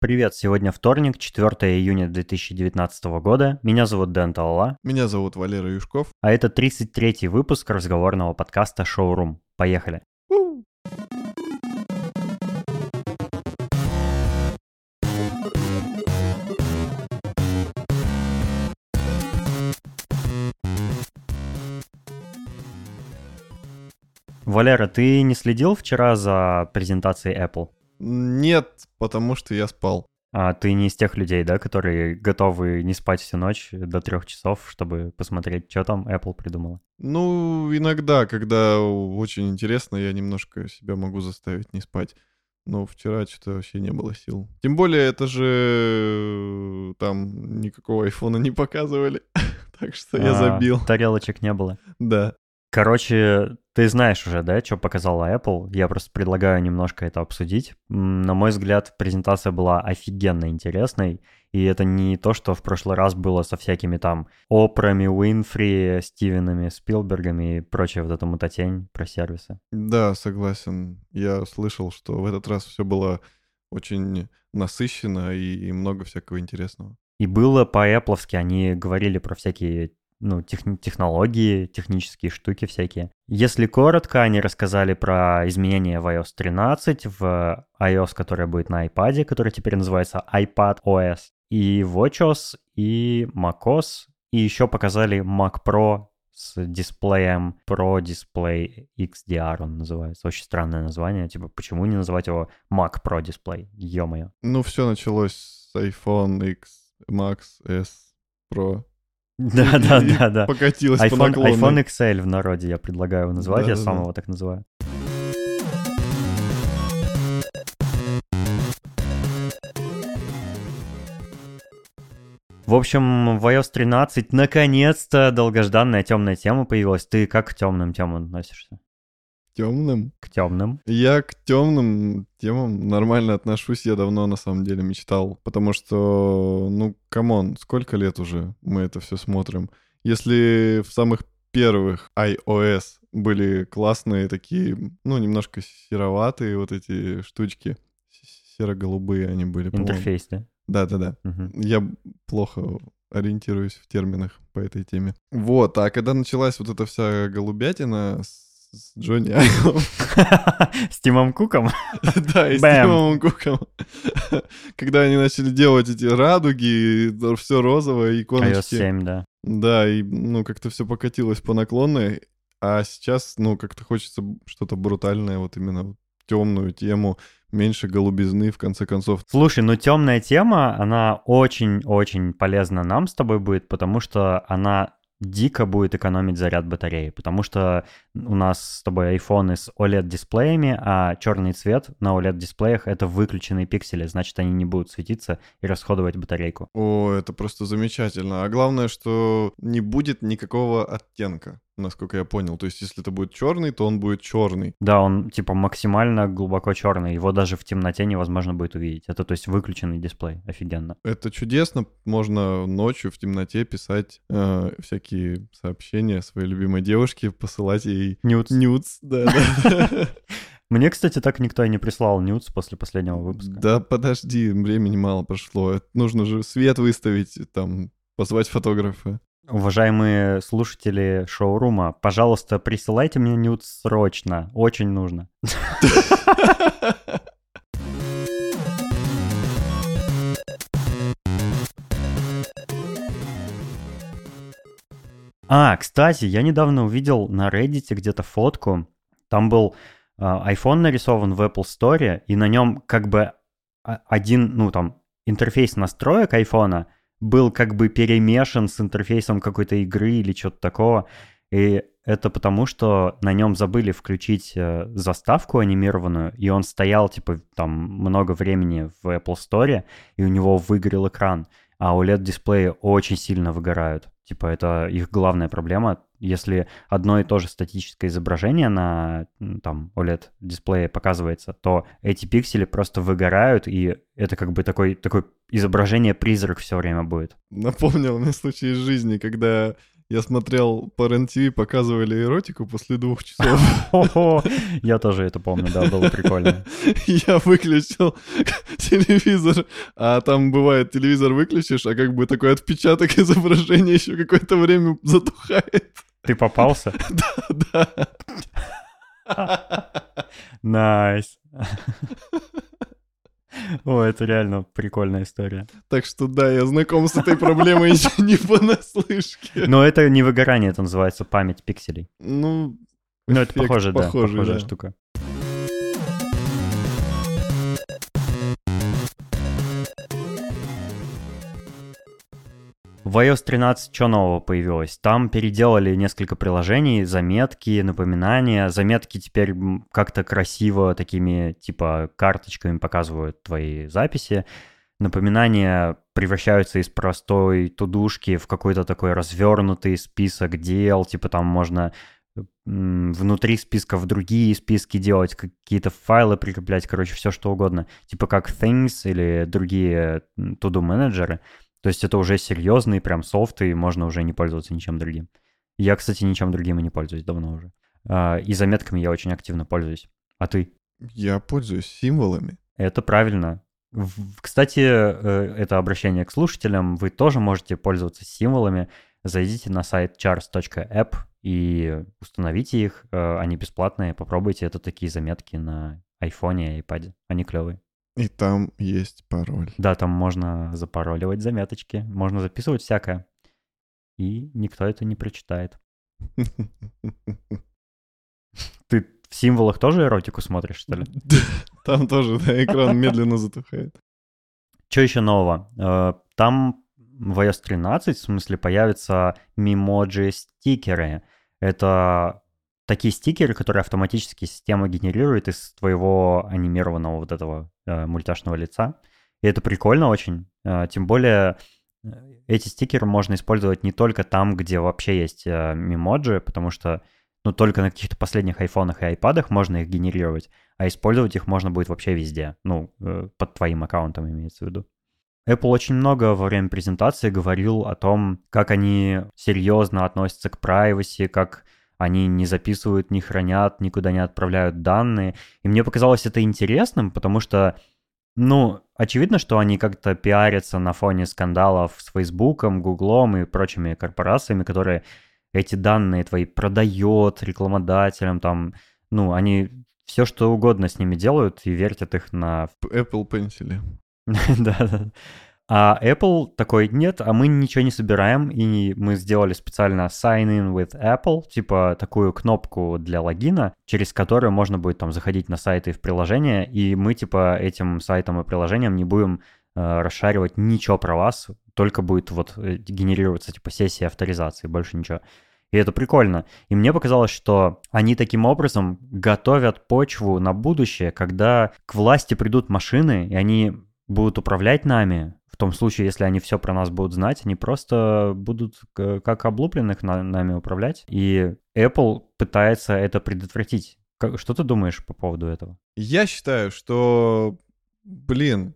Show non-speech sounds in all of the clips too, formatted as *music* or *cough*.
Привет, сегодня вторник, 4 июня 2019 года. Меня зовут Дэн Талала, Меня зовут Валера Юшков. а это 33-й выпуск разговорного подкаста «Шоурум». Поехали. Валера, ты не следил вчера за презентацией Apple? Нет, потому что я спал. А ты не из тех людей, да, которые готовы не спать всю ночь до трех часов, чтобы посмотреть, что там Apple придумала? Ну, иногда, когда очень интересно, я немножко себя могу заставить не спать. Но вчера что-то вообще не было сил. Тем более, это же э, там никакого айфона не показывали. *laughs* Так что я А, забил. Тарелочек не было. Да. Короче, ты знаешь уже, да, что показала Apple. Я просто предлагаю немножко это обсудить. На мой взгляд, презентация была офигенно интересной. И это не то, что в прошлый раз было со всякими там Опроми, Уинфри, Стивенами, Спилбергами и прочее вот эта мутатень про сервисы. Да, согласен. Я слышал, что в этот раз все было очень насыщенно и, и много всякого интересного. И было по-эпловски, они говорили про всякие ну, техни- технологии, технические штуки всякие. Если коротко, они рассказали про изменения в iOS 13, в iOS, которая будет на iPad, который теперь называется iPad OS, и WatchOS, и macOS, и еще показали Mac Pro с дисплеем Pro Display XDR он называется. Очень странное название. Типа, почему не называть его Mac Pro Display? Ё-моё. Ну, все началось с iPhone X, Max, S, Pro. *laughs* Да, да, да, да. Покатилось по iPhone, наклонной. iPhone XL в народе я предлагаю его называть, я Да-да-да. сам его так называю. В общем, в iOS 13 наконец-то долгожданная темная тема появилась. Ты как к темным темам относишься? Темным. К темным? Я к темным темам нормально отношусь, я давно на самом деле мечтал, потому что, ну, come on, сколько лет уже мы это все смотрим. Если в самых первых iOS были классные такие, ну, немножко сероватые вот эти штучки, серо-голубые они были. Интерфейс, да? Да-да-да. Мгм. Я плохо ориентируюсь в терминах по этой теме. Вот, а когда началась вот эта вся голубятина с с Джонни Айвом, *laughs* С Тимом Куком? *laughs* Да, и с. Тимом Куком. Когда они начали делать эти радуги, все розовое, iOS иконочки. 7, да. Да, и ну как-то все покатилось по наклонной. А сейчас, ну, как-то хочется что-то брутальное, вот именно темную тему, меньше голубизны, в конце концов. Слушай, ну темная тема, она очень-очень полезна нам с тобой будет, потому что она дико будет экономить заряд батареи, потому что у нас с тобой айфоны с OLED-дисплеями, а черный цвет на OLED-дисплеях — это выключенные пиксели, значит, они не будут светиться и расходовать батарейку. О, это просто замечательно. А главное, что не будет никакого оттенка, насколько я понял. То есть, если это будет черный, то он будет черный. Да, он типа максимально глубоко черный, его даже в темноте невозможно будет увидеть. Это то есть выключенный дисплей, офигенно. Это чудесно. Можно ночью в темноте писать э, всякие сообщения своей любимой девушке, посылать ей Нюц. нюц. Да. *laughs* Мне, кстати, так никто и не прислал нюц после последнего выпуска. Да, подожди, времени мало прошло. Нужно же свет выставить, там, позвать фотографа. Уважаемые слушатели шоурума, пожалуйста, присылайте мне нюц срочно. Очень нужно. *laughs* *laughs* А, кстати, я недавно увидел на Reddit где-то фотку. Там был а, iPhone нарисован в Apple Store, и на нем как бы а- один, ну там, интерфейс настроек айфона был как бы перемешан с интерфейсом какой-то игры или что-то такого. И это потому, что на нем забыли включить э, заставку анимированную, и он стоял, типа, там много времени в Apple Store, и у него выгорел экран. А OLED-дисплеи очень сильно выгорают. Типа, это их главная проблема. Если одно и то же статическое изображение на там OLED-дисплее показывается, то эти пиксели просто выгорают, и это как бы такой, такой изображение-призрак все время будет. Напомнил мне случай из жизни, когда Я смотрел по РЕН-ТВ, показывали эротику после двух часов. Я тоже это помню, да, было прикольно. *laughs* Я выключил телевизор, а там бывает, телевизор выключишь, а как бы такой отпечаток изображения еще какое-то время затухает. Ты попался? *laughs* Да, да. Nice. О, это реально прикольная история. Так что да, я знаком с этой проблемой еще не *laughs* понаслышке. Но это не выгорание, это называется память пикселей. Ну, Ну, это похоже, да, похожая штука. В iOS 13 что нового появилось? Там переделали несколько приложений, заметки, напоминания. Заметки теперь как-то красиво такими типа карточками показывают твои записи. Напоминания превращаются из простой тудушки в какой-то такой развернутый список дел. Типа там можно внутри списка в другие списки делать, какие-то файлы прикреплять, короче, все что угодно. Типа как Things или другие м, to-do менеджеры. То есть это уже серьезный прям софт, и можно уже не пользоваться ничем другим. Я, кстати, ничем другим и не пользуюсь давно уже. А, И заметками я очень активно пользуюсь. А ты? Я пользуюсь символами. Это правильно. Кстати, э, это обращение к слушателям. Вы тоже можете пользоваться символами. Зайдите на сайт chars.app и установите их. Э, Они бесплатные. Попробуйте. Это такие заметки на айфоне и iPad. Они клевые. И там есть пароль. Да, там можно запароливать заметочки. Можно записывать всякое. И никто это не прочитает. *laughs* Ты в символах тоже эротику смотришь, что ли? Там тоже, да, экран медленно затухает. Что еще нового? Э, Там в iOS 13, в смысле, появятся мемоджи-стикеры. Это такие стикеры, которые автоматически система генерирует из твоего анимированного вот этого э, мультяшного лица. И это прикольно очень. Э, Тем более э, эти стикеры можно использовать не только там, где вообще есть э, мемоджи, потому что ну, только на каких-то последних айфонах и айпадах можно их генерировать, а использовать их можно будет вообще везде. Ну, э, под твоим аккаунтом имеется в виду. Apple очень много во время презентации говорил о том, как они серьезно относятся к privacy, как они не записывают, не хранят, никуда не отправляют данные. И мне показалось это интересным, потому что, ну, очевидно, что они как-то пиарятся на фоне скандалов с Фейсбуком, Гуглом и прочими корпорациями, которые эти данные твои продает рекламодателям, там, ну, они все что угодно с ними делают и вертят их на Apple Pencil. *laughs* да, да. А Apple такой, нет, а мы ничего не собираем, и мы сделали специально Sign in with Apple, типа такую кнопку для логина, через которую можно будет там заходить на сайты и в приложения, и мы типа этим сайтом и приложением не будем э, расшаривать ничего про вас, только будет вот э, генерироваться типа сессия авторизации, больше ничего. И это прикольно. И мне показалось, что они таким образом готовят почву на будущее, когда к власти придут машины, и они будут управлять нами. В том случае, если они все про нас будут знать, они просто будут как облупленных на- нами управлять. И Apple пытается это предотвратить. Как- что ты думаешь по поводу этого? Я считаю, что, блин,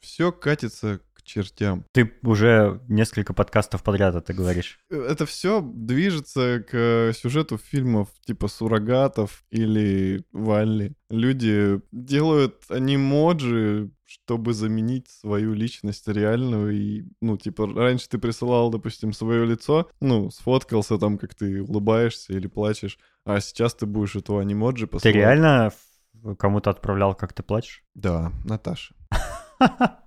все катится к чертям. Ты уже несколько подкастов подряд это говоришь. Это все движется к сюжету фильмов типа «Суррогатов» или «Валли». Люди делают анимоджи, чтобы заменить свою личность реальную. И, ну, типа, раньше ты присылал, допустим, свое лицо, ну, сфоткался там, как ты улыбаешься или плачешь, а сейчас ты будешь этого анимоджи Ты посылать. реально в- кому-то отправлял, как ты плачешь? Да, Наташа. *laughs*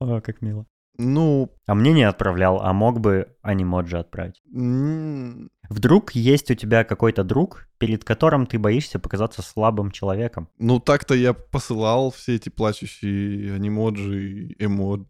О, как мило. Ну, А мне не отправлял, а мог бы анимоджи отправить. м, Вдруг есть у тебя какой-то друг, перед которым ты боишься показаться слабым человеком. ну так-то я посылал все эти плачущие анимоджи, эмоджи,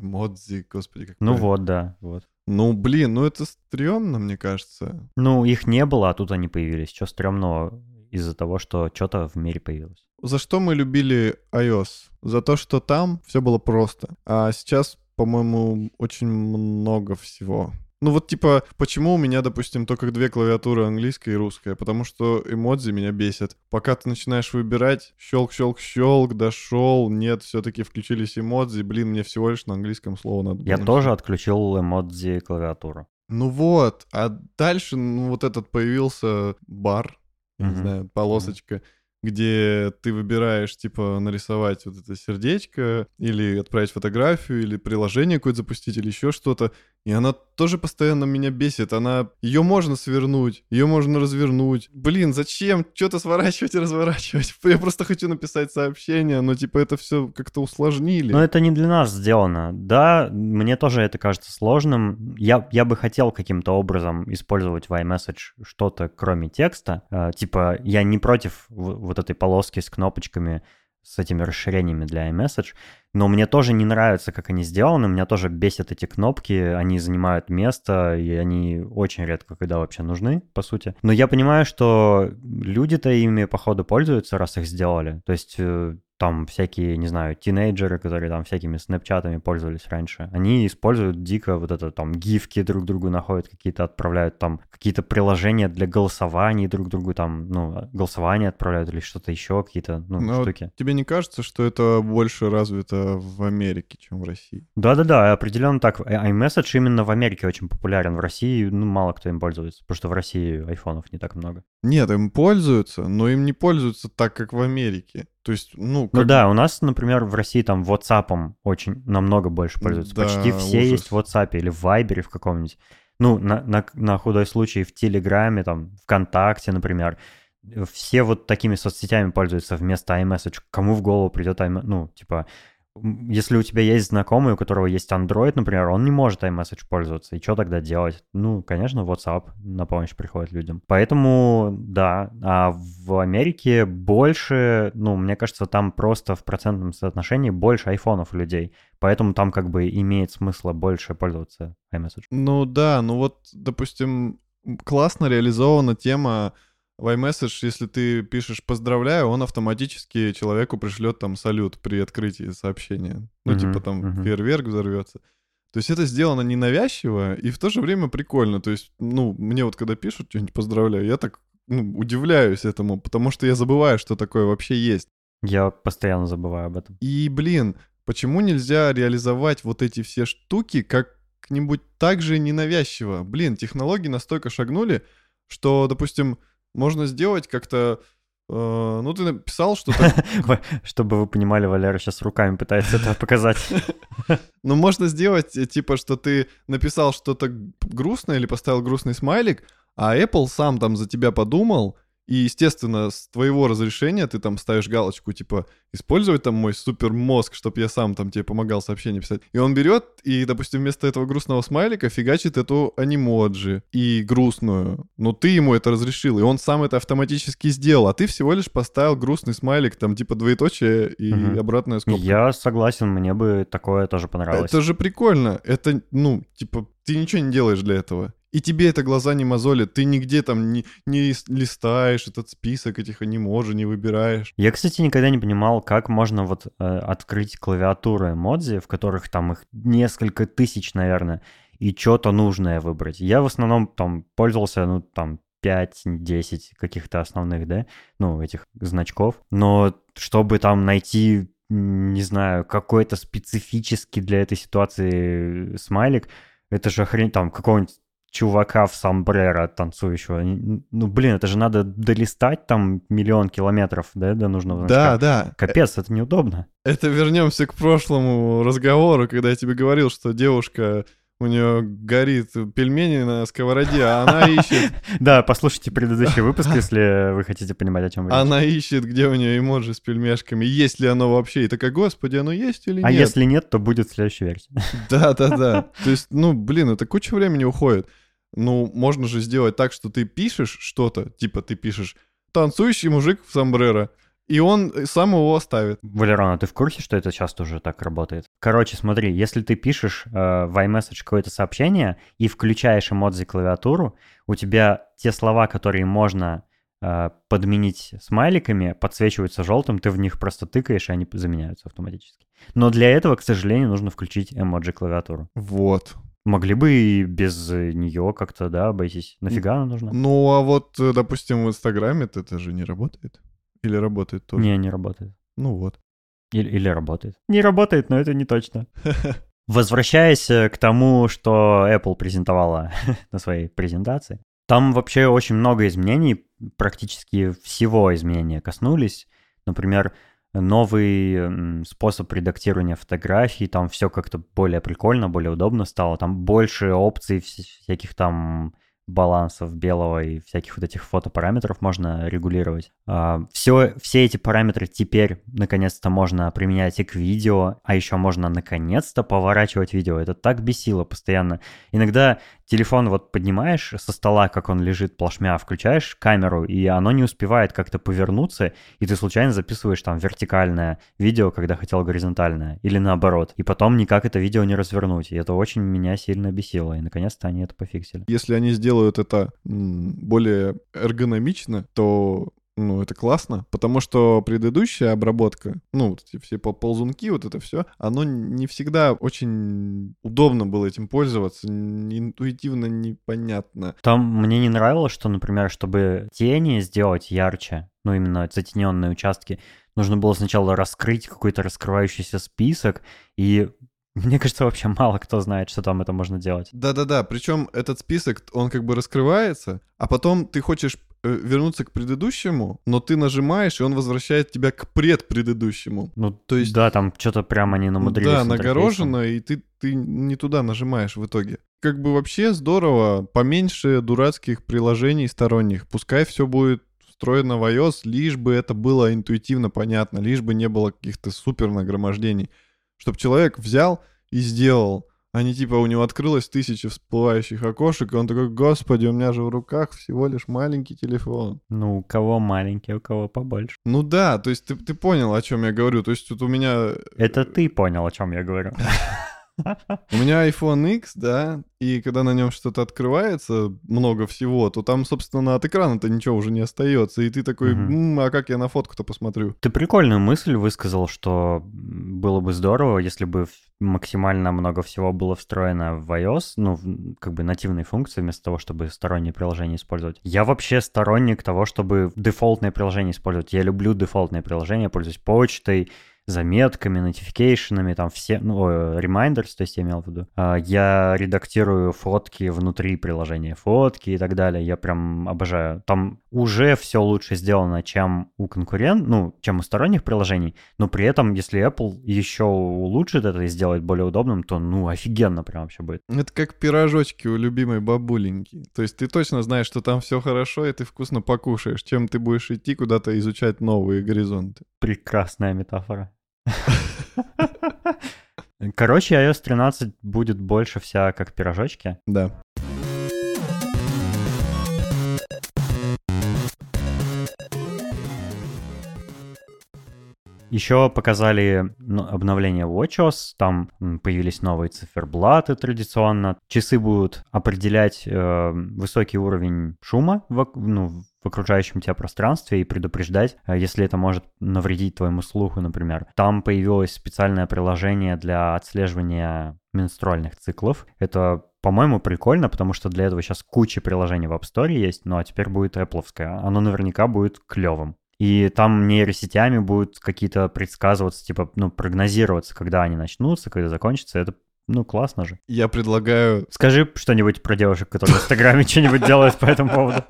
эмодзи, господи, как Ну вот, да, вот. Ну, блин, ну это стрёмно, мне кажется. Ну, их не было, а тут они появились. Что стрёмного из-за того, что что-то в мире появилось? За что мы любили iOS? За то, что там все было просто. А сейчас, по-моему, очень много всего. Ну вот типа, почему у меня, допустим, только две клавиатуры, английская и русская? Потому что эмодзи меня бесят. Пока ты начинаешь выбирать, щелк-щелк-щелк, дошел, нет, все-таки включились эмодзи, блин, мне всего лишь на английском слово надо. Я было тоже отключил эмодзи клавиатуру. Ну вот, а дальше ну, вот этот появился бар, я не Мгм. знаю, полосочка, где ты выбираешь, типа, нарисовать вот это сердечко, или отправить фотографию, или приложение какое-то запустить, или еще что-то. И она тоже постоянно меня бесит. Она... Ее можно свернуть, ее можно развернуть. Блин, зачем что-то сворачивать и разворачивать? *laughs* Я просто хочу написать сообщение, но, типа, это все как-то усложнили. Но это не для нас сделано. Да, мне тоже это кажется сложным. Я, я бы хотел каким-то образом использовать в iMessage что-то кроме текста. Э, типа, я не против вот этой полоски с кнопочками, с этими расширениями для iMessage, но мне тоже не нравится, как они сделаны. Меня тоже бесят эти кнопки, они занимают место, и они очень редко когда вообще нужны, по сути. Но я понимаю, что люди-то ими, походу, пользуются, раз их сделали. То есть э, там всякие, не знаю, тинейджеры, которые там всякими снэпчатами пользовались раньше, они используют дико вот это там гифки друг другу находят, какие-то отправляют там какие-то приложения для голосований друг другу там, ну, голосование отправляют или что-то еще, какие-то, ну, Но штуки. тебе не кажется, что это больше развито в Америке, чем в России? Да-да-да, определенно так. I- iMessage именно в Америке очень популярен. В России, ну, мало кто им пользуется, потому что в России айфонов не так много. Нет, им пользуются, но им не пользуются так, как в Америке. То есть, ну, Ну как- да, у нас, например, в России там WhatsApp очень намного больше пользуются. Да, Почти все ужас. есть в WhatsApp или в Viber в каком-нибудь. Ну, на, на, на худой случай в Телеграме, там, ВКонтакте, например. Все вот такими соцсетями пользуются вместо iMessage. Кому в голову придет iMessage? Ну, типа, если у тебя есть знакомый, у которого есть Android, например, он не может iMessage пользоваться. И что тогда делать? Ну, конечно, WhatsApp на помощь приходит людям. Поэтому, да. А в Америке больше, ну, мне кажется, там просто в процентном соотношении больше айфонов у людей. Поэтому там как бы имеет смысл больше пользоваться iMessage. Ну да, ну вот, допустим, классно реализована тема в iMessage, если ты пишешь «поздравляю», он автоматически человеку пришлет там салют при открытии сообщения. Ну, Мгм, типа там мгм. фейерверк взорвется. То есть это сделано ненавязчиво и в то же время прикольно. То есть, ну, мне вот когда пишут что-нибудь «поздравляю», я так ну, удивляюсь этому, потому что я забываю, что такое вообще есть. Я постоянно забываю об этом. И, блин, почему нельзя реализовать вот эти все штуки как-нибудь так же ненавязчиво? Блин, технологии настолько шагнули, что, допустим, можно сделать как-то... э, ну, ты написал что-то... *laughs* Чтобы вы понимали, Валера сейчас руками пытается это показать. *laughs* Ну, можно сделать, э, типа, что ты написал что-то грустное или поставил грустный смайлик, а Apple сам там за тебя подумал, и, естественно, с твоего разрешения ты там ставишь галочку, типа, использовать там мой супер мозг, чтобы я сам там тебе помогал сообщение писать. И он берет и, допустим, вместо этого грустного смайлика фигачит эту анимоджи и грустную. Но ты ему это разрешил, и он сам это автоматически сделал, а ты всего лишь поставил грустный смайлик, там, типа, двоеточие и Мгм. обратная скобка. Я согласен, мне бы такое тоже понравилось. Это же прикольно. Это, ну, типа, ты ничего не делаешь для этого. И тебе это глаза не мозолят. Ты нигде там не, не лис- листаешь этот список этих аниможи, не выбираешь. Я, кстати, никогда не понимал, как можно вот э, открыть клавиатуру эмодзи, в которых там их несколько тысяч, наверное, и что-то нужное выбрать. Я в основном там пользовался, ну, там, 5-10 каких-то основных, да, ну, этих значков. Но чтобы там найти, не знаю, какой-то специфический для этой ситуации смайлик, это же хрень, там, какого-нибудь чувака в сомбреро танцующего. Ну, блин, это же надо долистать там миллион километров, да, до нужного Да, значка. да. Капец, это неудобно. Это вернемся к прошлому разговору, когда я тебе говорил, что девушка у нее горит пельмени на сковороде, а она *laughs* ищет, Да, послушайте предыдущий выпуск, *laughs* если вы хотите понимать, о чем речь. она ищет, где у нее эмоджи с пельмешками, есть ли оно вообще. И такая, господи, оно есть или А нет? если нет, то будет следующая версия. Да, да, да. *laughs* То есть, ну, блин, это куча времени уходит. Ну, можно же сделать так, что ты пишешь что-то, типа ты пишешь «танцующий мужик в сомбреро», и он сам его оставит. Валерона, ты в курсе, что это часто уже так работает? Короче, смотри, если ты пишешь э, в iMessage какое-то сообщение и включаешь эмодзи клавиатуру, у тебя те слова, которые можно э, подменить смайликами, подсвечиваются желтым, ты в них просто тыкаешь, и они заменяются автоматически. Но для этого, к сожалению, нужно включить эмоджи клавиатуру. Вот. Могли бы и без нее как-то, да, обойтись. Нафига она нужна? Ну, а вот, э, допустим, в Инстаграме это же не работает. Или работает тоже? Не, не работает. Ну вот. Или, или работает. Не работает, но это не точно. *laughs* Возвращаясь к тому, что Apple презентовала *laughs* на своей презентации, там вообще очень много изменений, практически всего изменения коснулись. Например, новый способ редактирования фотографий, там все как-то более прикольно, более удобно стало, там больше опций всяких там балансов белого и всяких вот этих фотопараметров можно регулировать. Все, а, все эти параметры теперь наконец-то можно применять и к видео, а еще можно наконец-то поворачивать видео. Это так бесило постоянно. Иногда телефон вот поднимаешь со стола, как он лежит плашмя, включаешь камеру, и оно не успевает как-то повернуться, и ты случайно записываешь там вертикальное видео, когда хотел горизонтальное, или наоборот. И потом никак это видео не развернуть. И это очень меня сильно бесило. И наконец-то они это пофиксили. Если они сделают это более эргономично, то ну, это классно, потому что предыдущая обработка, ну, вот эти все ползунки, вот это все, оно не всегда очень удобно было этим пользоваться, интуитивно непонятно. Там мне не нравилось, что, например, чтобы тени сделать ярче, ну, именно затененные участки, нужно было сначала раскрыть какой-то раскрывающийся список, и *laughs* мне кажется, вообще мало кто знает, что там это можно делать. Да-да-да, причем этот список, он как бы раскрывается, а потом ты хочешь вернуться к предыдущему, но ты нажимаешь, и он возвращает тебя к предпредыдущему. Ну, то есть... Да, там что-то прямо они намудрились. Да, нагорожено, и ты, ты не туда нажимаешь в итоге. Как бы вообще здорово, поменьше дурацких приложений сторонних. Пускай все будет встроено в iOS, лишь бы это было интуитивно понятно, лишь бы не было каких-то супер нагромождений. Чтобы человек взял и сделал они типа у него открылось тысяча всплывающих окошек, и он такой, господи, у меня же в руках всего лишь маленький телефон. Ну, у кого маленький, у кого побольше. Ну да, то есть ты, ты понял, о чем я говорю. То есть тут у меня... Это ты понял, о чем я говорю. *laughs* У меня iPhone X, да, и когда на нем что-то открывается, много всего, то там, собственно, от экрана-то ничего уже не остается. И ты такой, м-м, а как я на фотку-то посмотрю? Ты прикольную мысль высказал, что было бы здорово, если бы максимально много всего было встроено в iOS, ну, как бы нативные функции, вместо того, чтобы сторонние приложения использовать. Я вообще сторонник того, чтобы дефолтные приложения использовать. Я люблю дефолтные приложения, пользуюсь почтой, заметками, нотификейшенами, там все, ну, reminders, то есть я имел в виду. А, я редактирую фотки внутри приложения, фотки и так далее. Я прям обожаю. Там уже все лучше сделано, чем у конкурент, ну, чем у сторонних приложений, но при этом, если Apple еще улучшит это и сделает более удобным, то, ну, офигенно прям вообще будет. Это как пирожочки у любимой бабуленьки. То есть ты точно знаешь, что там все хорошо, и ты вкусно покушаешь, чем ты будешь идти куда-то изучать новые горизонты. Прекрасная метафора. Короче, iOS 13 будет больше вся как пирожочки. Да. Еще показали ну, обновление WatchOS, там появились новые циферблаты традиционно. Часы будут определять э, высокий уровень шума в, ну, в окружающем тебя пространстве и предупреждать, э, если это может навредить твоему слуху, например. Там появилось специальное приложение для отслеживания менструальных циклов. Это по-моему, прикольно, потому что для этого сейчас куча приложений в App Store есть, ну а теперь будет Apple. Оно наверняка будет клевым. И там нейросетями будут какие-то предсказываться, типа, ну, прогнозироваться, когда они начнутся, когда закончатся. Это ну, классно же. Я предлагаю... Скажи что-нибудь про девушек, которые в Инстаграме *laughs* что-нибудь делают по этому поводу.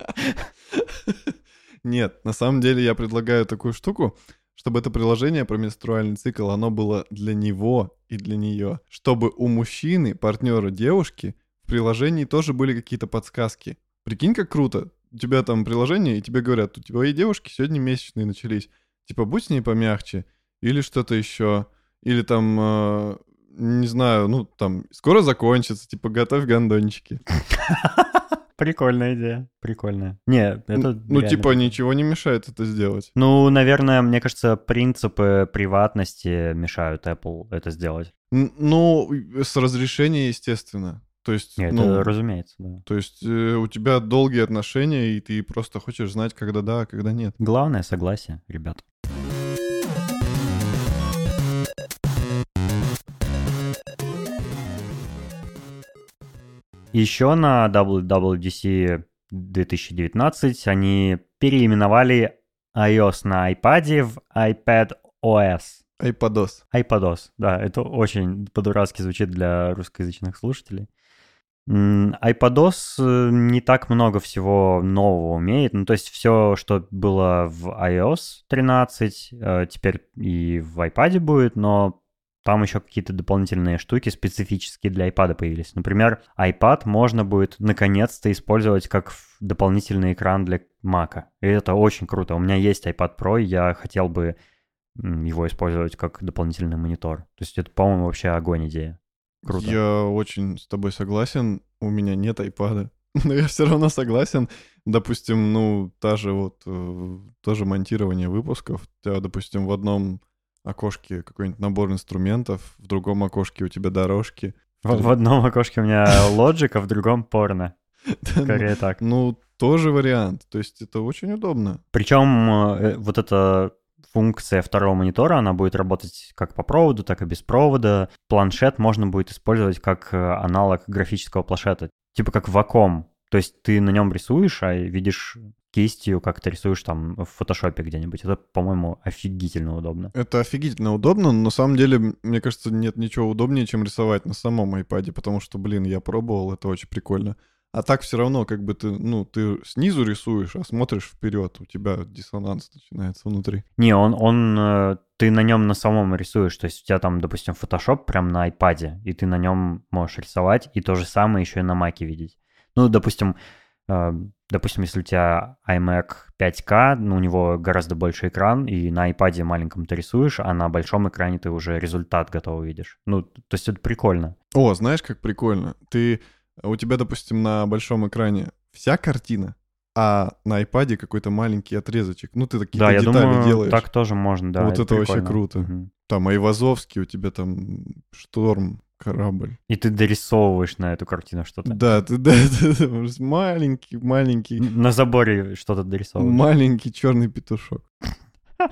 Нет, на самом деле я предлагаю такую штуку, чтобы это приложение про менструальный цикл, оно было для него и для нее. Чтобы у мужчины, партнера девушки, в приложении тоже были какие-то подсказки. Прикинь, как круто у тебя там приложение, и тебе говорят, у твоей девушки сегодня месячные начались. Типа, будь с ней помягче, или что-то еще, или там, э, не знаю, ну, там, скоро закончится, типа, готовь гондончики. *laughs* Прикольная идея, прикольная. Не, это Ну, типа, ничего не мешает это сделать. Ну, наверное, мне кажется, принципы приватности мешают Apple это сделать. Ну, с разрешения, естественно. То есть, Нет, ну, это разумеется, да. То есть э, у тебя долгие отношения, и ты просто хочешь знать, когда да, а когда нет. Главное согласие, ребят. Еще на WWDC 2019 они переименовали iOS на iPad в iPad OS iPadOS. iPadOS, да, это очень по-дурацки звучит для русскоязычных слушателей. iPadOS э, не так много всего нового умеет. Ну, то есть все, что было в iOS 13, э, теперь и в iPad будет, но там еще какие-то дополнительные штуки специфические для iPad появились. Например, iPad можно будет наконец-то использовать как дополнительный экран для Mac. И это очень круто. У меня есть iPad Pro, я хотел бы его использовать как дополнительный монитор. То есть это, по-моему, вообще огонь идея. Круто. Я очень с тобой согласен. У меня нет iPad. *laughs* Но я все равно согласен. Допустим, ну, та же вот, э, тоже монтирование выпусков. У тебя, допустим, в одном окошке какой-нибудь набор инструментов, в другом окошке у тебя дорожки. В, в одном окошке у меня *laughs* Logic, а в другом порно. Скорее так. Ну, тоже вариант. То есть это очень удобно. Причем э, вот эта функция второго монитора, она будет работать как по проводу, так и без провода. Планшет можно будет использовать как э, аналог графического планшета, типа как ваком. То есть ты на нем рисуешь, а видишь кистью, как ты рисуешь там в фотошопе где-нибудь. Это, по-моему, офигительно удобно. Это офигительно удобно, но на самом деле, мне кажется, нет ничего удобнее, чем рисовать на самом iPad, потому что, блин, я пробовал, это очень прикольно. А так все равно, как бы ты, ну, ты снизу рисуешь, а смотришь вперед, у тебя диссонанс начинается внутри. Не, он, он, э, ты на нем на самом рисуешь, то есть у тебя там, допустим, Photoshop прям на iPad, и ты на нем можешь рисовать, и то же самое еще и на Mac видеть. Ну, допустим, э, допустим, если у тебя iMac 5K, ну, у него гораздо больше экран, и на iPad маленьком ты рисуешь, а на большом экране ты уже результат готов видишь. Ну, то есть это прикольно. О, знаешь, как прикольно? Ты у тебя, допустим, на большом экране вся картина, а на iPad какой-то маленький отрезочек. Ну, ты такие да, детали я думаю, делаешь. так тоже можно, да. Вот это, это вообще круто. Угу. Там Айвазовский, у тебя там шторм, корабль. И ты дорисовываешь на эту картину что-то. Да, ты да, *laughs* маленький, маленький. На заборе что-то дорисовываешь. Маленький черный петушок. *laughs*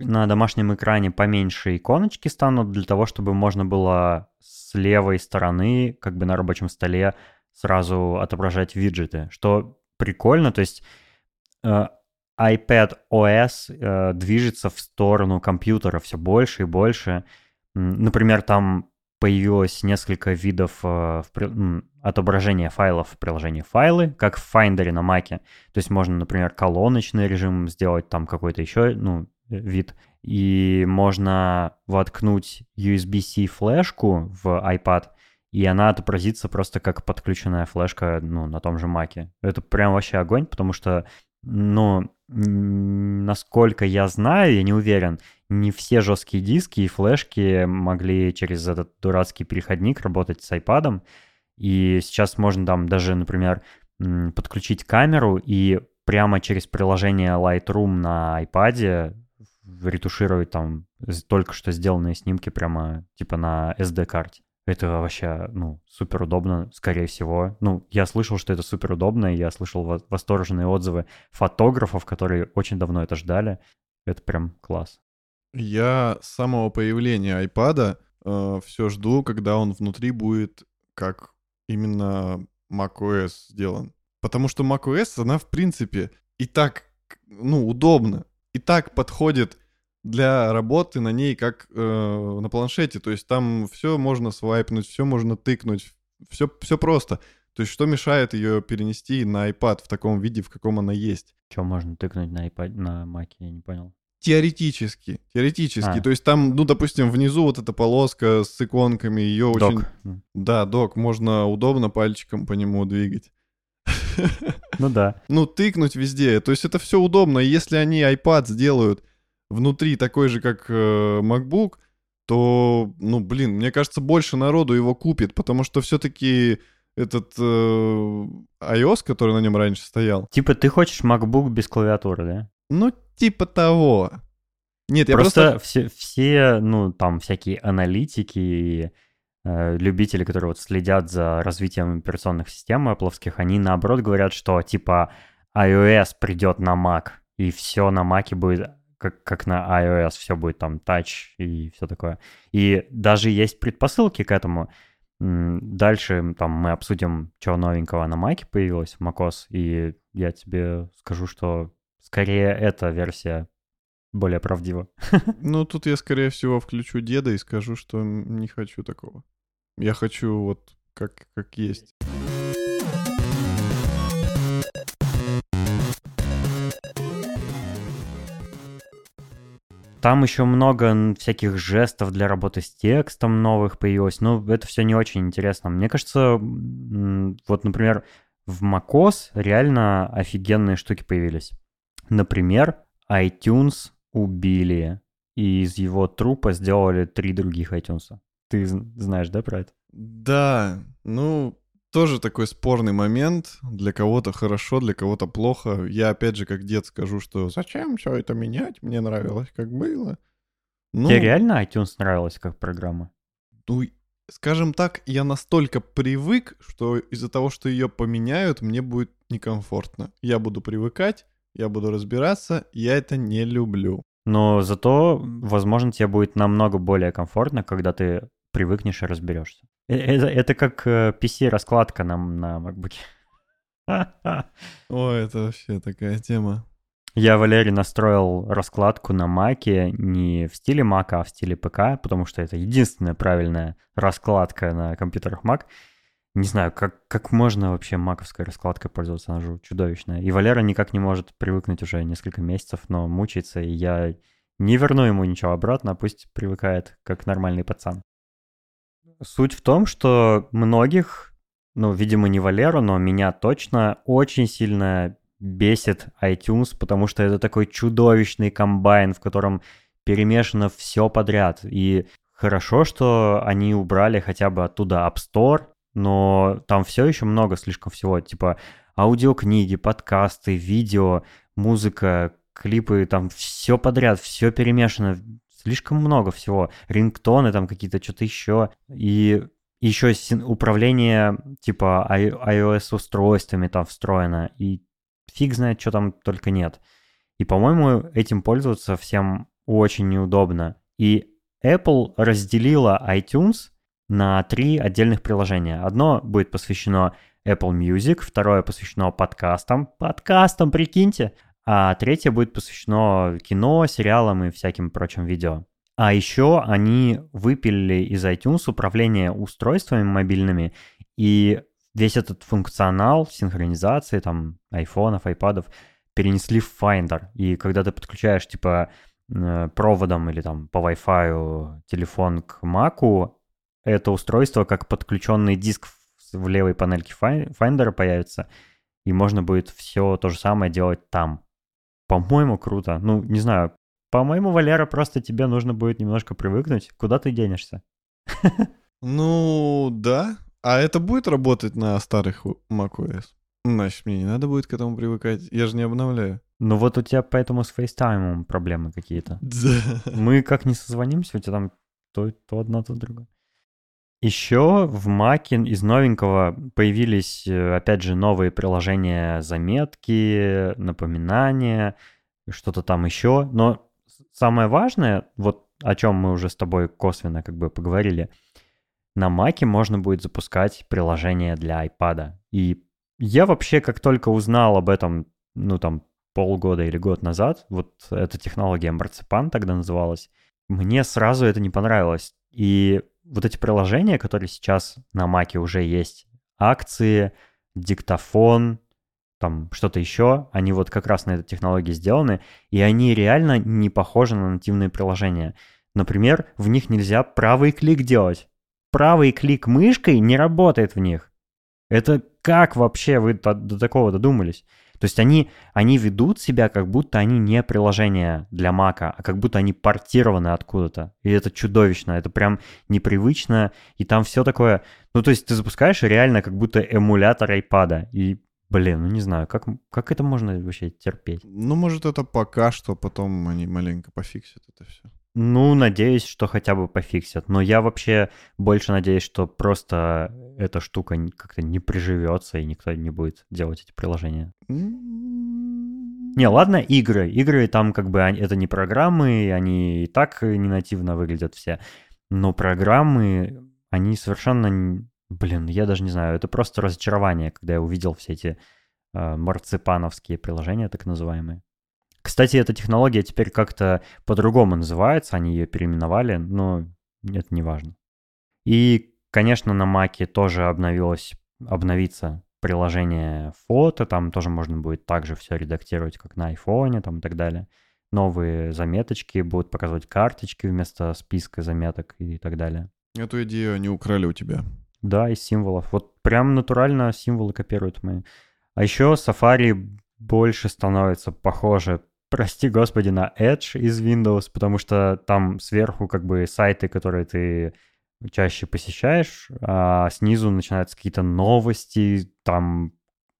На домашнем экране поменьше иконочки станут для того, чтобы можно было с левой стороны, как бы на рабочем столе, сразу отображать виджеты, что прикольно, то есть э, iPad OS э, движется в сторону компьютера все больше и больше. Например, там появилось несколько видов э, отображения файлов в приложении файлы, как в Finder на Mac. То есть можно, например, колоночный режим сделать, там какой-то еще ну, вид и можно воткнуть USB-C флешку в iPad, и она отобразится просто как подключенная флешка ну, на том же Маке. Это прям вообще огонь, потому что, ну, насколько я знаю, я не уверен, не все жесткие диски и флешки могли через этот дурацкий переходник работать с iPad. И сейчас можно там даже, например, подключить камеру и прямо через приложение Lightroom на iPad ретушировать там только что сделанные снимки прямо типа на SD-карте. Это вообще, ну, супер удобно, скорее всего. Ну, я слышал, что это супер удобно, я слышал восторженные отзывы фотографов, которые очень давно это ждали. Это прям класс. Я с самого появления iPad э, все жду, когда он внутри будет как именно macOS сделан. Потому что macOS, она в принципе и так, ну, удобна и так подходит для работы на ней как э, на планшете. То есть там все можно свайпнуть, все можно тыкнуть, все, все просто. То есть что мешает ее перенести на iPad в таком виде, в каком она есть? Что можно тыкнуть на iPad, на Mac, я не понял. Теоретически, теоретически. А. То есть там, ну, допустим, внизу вот эта полоска с иконками, ее док. очень... Да, док, можно удобно пальчиком по нему двигать. Ну да. Ну, тыкнуть везде. То есть это все удобно. если они iPad сделают внутри такой же, как э, MacBook, то, ну, блин, мне кажется, больше народу его купит, потому что все-таки этот э, iOS, который на нем раньше стоял. Типа ты хочешь MacBook без клавиатуры, да? Ну, типа того. Нет, я просто... просто... Все, все, ну, там, всякие аналитики и любители, которые вот следят за развитием операционных систем Apple, они наоборот говорят, что типа iOS придет на Mac, и все на Mac будет как, как на iOS, все будет там Touch и все такое. И даже есть предпосылки к этому. Дальше там мы обсудим, что новенького на Mac появилось, macOS, и я тебе скажу, что скорее эта версия более правдиво. *laughs* Ну, тут я, скорее всего, включу деда и скажу, что не хочу такого. Я хочу вот как, как есть. Там еще много всяких жестов для работы с текстом новых появилось. Ну, это все не очень интересно. Мне кажется, вот, например, в macOS реально офигенные штуки появились. Например, iTunes убили, и из его трупа сделали три других iTunes. Ты знаешь, да, про это? Да, ну, тоже такой спорный момент. Для кого-то хорошо, для кого-то плохо. Я опять же, как дед, скажу, что зачем все это менять? Мне нравилось, как было. Ну, Тебе реально iTunes нравилось как программа? Ну, скажем так, я настолько привык, что из-за того, что ее поменяют, мне будет некомфортно. Я буду привыкать, я буду разбираться, я это не люблю. Но зато, возможно, тебе будет намного более комфортно, когда ты привыкнешь и разберешься. Это, это как PC-раскладка на, на MacBook. О, это вообще такая тема. Я Валерий настроил раскладку на Маке не в стиле Мака, а в стиле ПК, потому что это единственная правильная раскладка на компьютерах Mac. Не знаю, как, как можно вообще маковской раскладкой пользоваться, она же чудовищная. И Валера никак не может привыкнуть уже несколько месяцев, но мучается, и я не верну ему ничего обратно, пусть привыкает как нормальный пацан. Суть в том, что многих, ну, видимо, не Валеру, но меня точно очень сильно бесит iTunes, потому что это такой чудовищный комбайн, в котором перемешано все подряд. И хорошо, что они убрали хотя бы оттуда App Store, но там все еще много слишком всего, типа аудиокниги, подкасты, видео, музыка, клипы, там все подряд, все перемешано, слишком много всего. Рингтоны там какие-то, что-то еще. И еще управление типа iOS-устройствами там встроено. И фиг знает, что там только нет. И, по-моему, этим пользоваться всем очень неудобно. И Apple разделила iTunes на три отдельных приложения. Одно будет посвящено Apple Music, второе посвящено подкастам. Подкастам, прикиньте а третье будет посвящено кино, сериалам и всяким прочим видео. А еще они выпилили из iTunes управление устройствами мобильными, и весь этот функционал синхронизации там айфонов, айпадов перенесли в Finder. И когда ты подключаешь типа э, проводом или там по Wi-Fi телефон к Mac, это устройство как подключенный диск в левой панельке Finder появится, и можно будет все то же самое делать там. По-моему, круто. Ну, не знаю. По-моему, Валера, просто тебе нужно будет немножко привыкнуть. Куда ты денешься? Ну, да. А это будет работать на старых macOS? Значит, мне не надо будет к этому привыкать. Я же не обновляю. Ну вот у тебя поэтому с FaceTime проблемы какие-то. *laughs* Да. Мы как не созвонимся, у тебя там то, то одно, то другое. Еще в Маке из новенького появились, э, опять же, новые приложения, заметки, напоминания, что-то там еще. Но самое важное, вот о чем мы уже с тобой косвенно как бы поговорили, на Маке можно будет запускать приложение для iPad. И я вообще, как только узнал об этом, ну там полгода или год назад, вот эта технология Marzipan тогда называлась, мне сразу это не понравилось. И вот эти приложения, которые сейчас на Маке уже есть, акции, диктофон, там что-то еще, они вот как раз на этой технологии сделаны, и они реально не похожи на нативные приложения. Например, в них нельзя правый клик делать. Правый клик мышкой не работает в них. Это как вообще вы до, такого додумались? То есть они, они ведут себя, как будто они не приложение для Мака, а как будто они портированы откуда-то. И это чудовищно, это прям непривычно, и там все такое... Ну, то есть ты запускаешь реально как будто эмулятор iPad, и Блин, ну не знаю, как, как это можно вообще терпеть? Ну, может, это пока что, потом они маленько пофиксят это все. Ну, надеюсь, что хотя бы пофиксят. Но я вообще больше надеюсь, что просто эта штука как-то не приживется и никто не будет делать эти приложения. Не, ладно, игры. Игры там как бы это не программы, они и так не нативно выглядят все. Но программы, они совершенно... Блин, я даже не знаю, это просто разочарование, когда я увидел все эти э, марципановские приложения, так называемые. Кстати, эта технология теперь как-то по-другому называется, они ее переименовали, но это не важно. И, конечно, на Маке тоже обновилось, обновится приложение фото, там тоже можно будет также все редактировать, как на айфоне там и так далее. Новые заметочки будут показывать карточки вместо списка заметок и так далее. Эту идею они украли у тебя. Да, из символов. Вот прям натурально символы копируют мои. А еще Safari больше становится похоже, прости господи, на Edge из Windows, потому что там сверху как бы сайты, которые ты чаще посещаешь, а снизу начинаются какие-то новости, там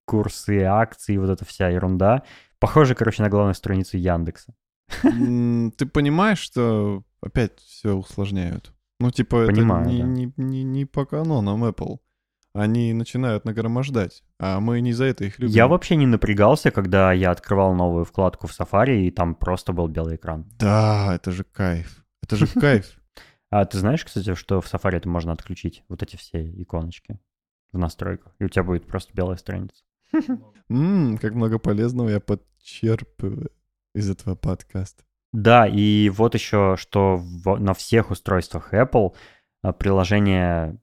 курсы акции, вот эта вся ерунда. Похоже, короче, на главную страницу Яндекса. Ты понимаешь, что опять все усложняют? Ну, типа, Понимаю, это не, да. не, не, не по канонам Apple. Они начинают нагромождать, а мы не за это их любим. Я вообще не напрягался, когда я открывал новую вкладку в Safari, и там просто был белый экран. Да, это же кайф. Это же *laughs* кайф. А ты знаешь, кстати, что в Safari это можно отключить, вот эти все иконочки в настройках, и у тебя будет просто белая страница. *laughs* Ммм, как много полезного я подчерпываю из этого подкаста. Да, и вот еще, что в- на всех устройствах Apple а, приложение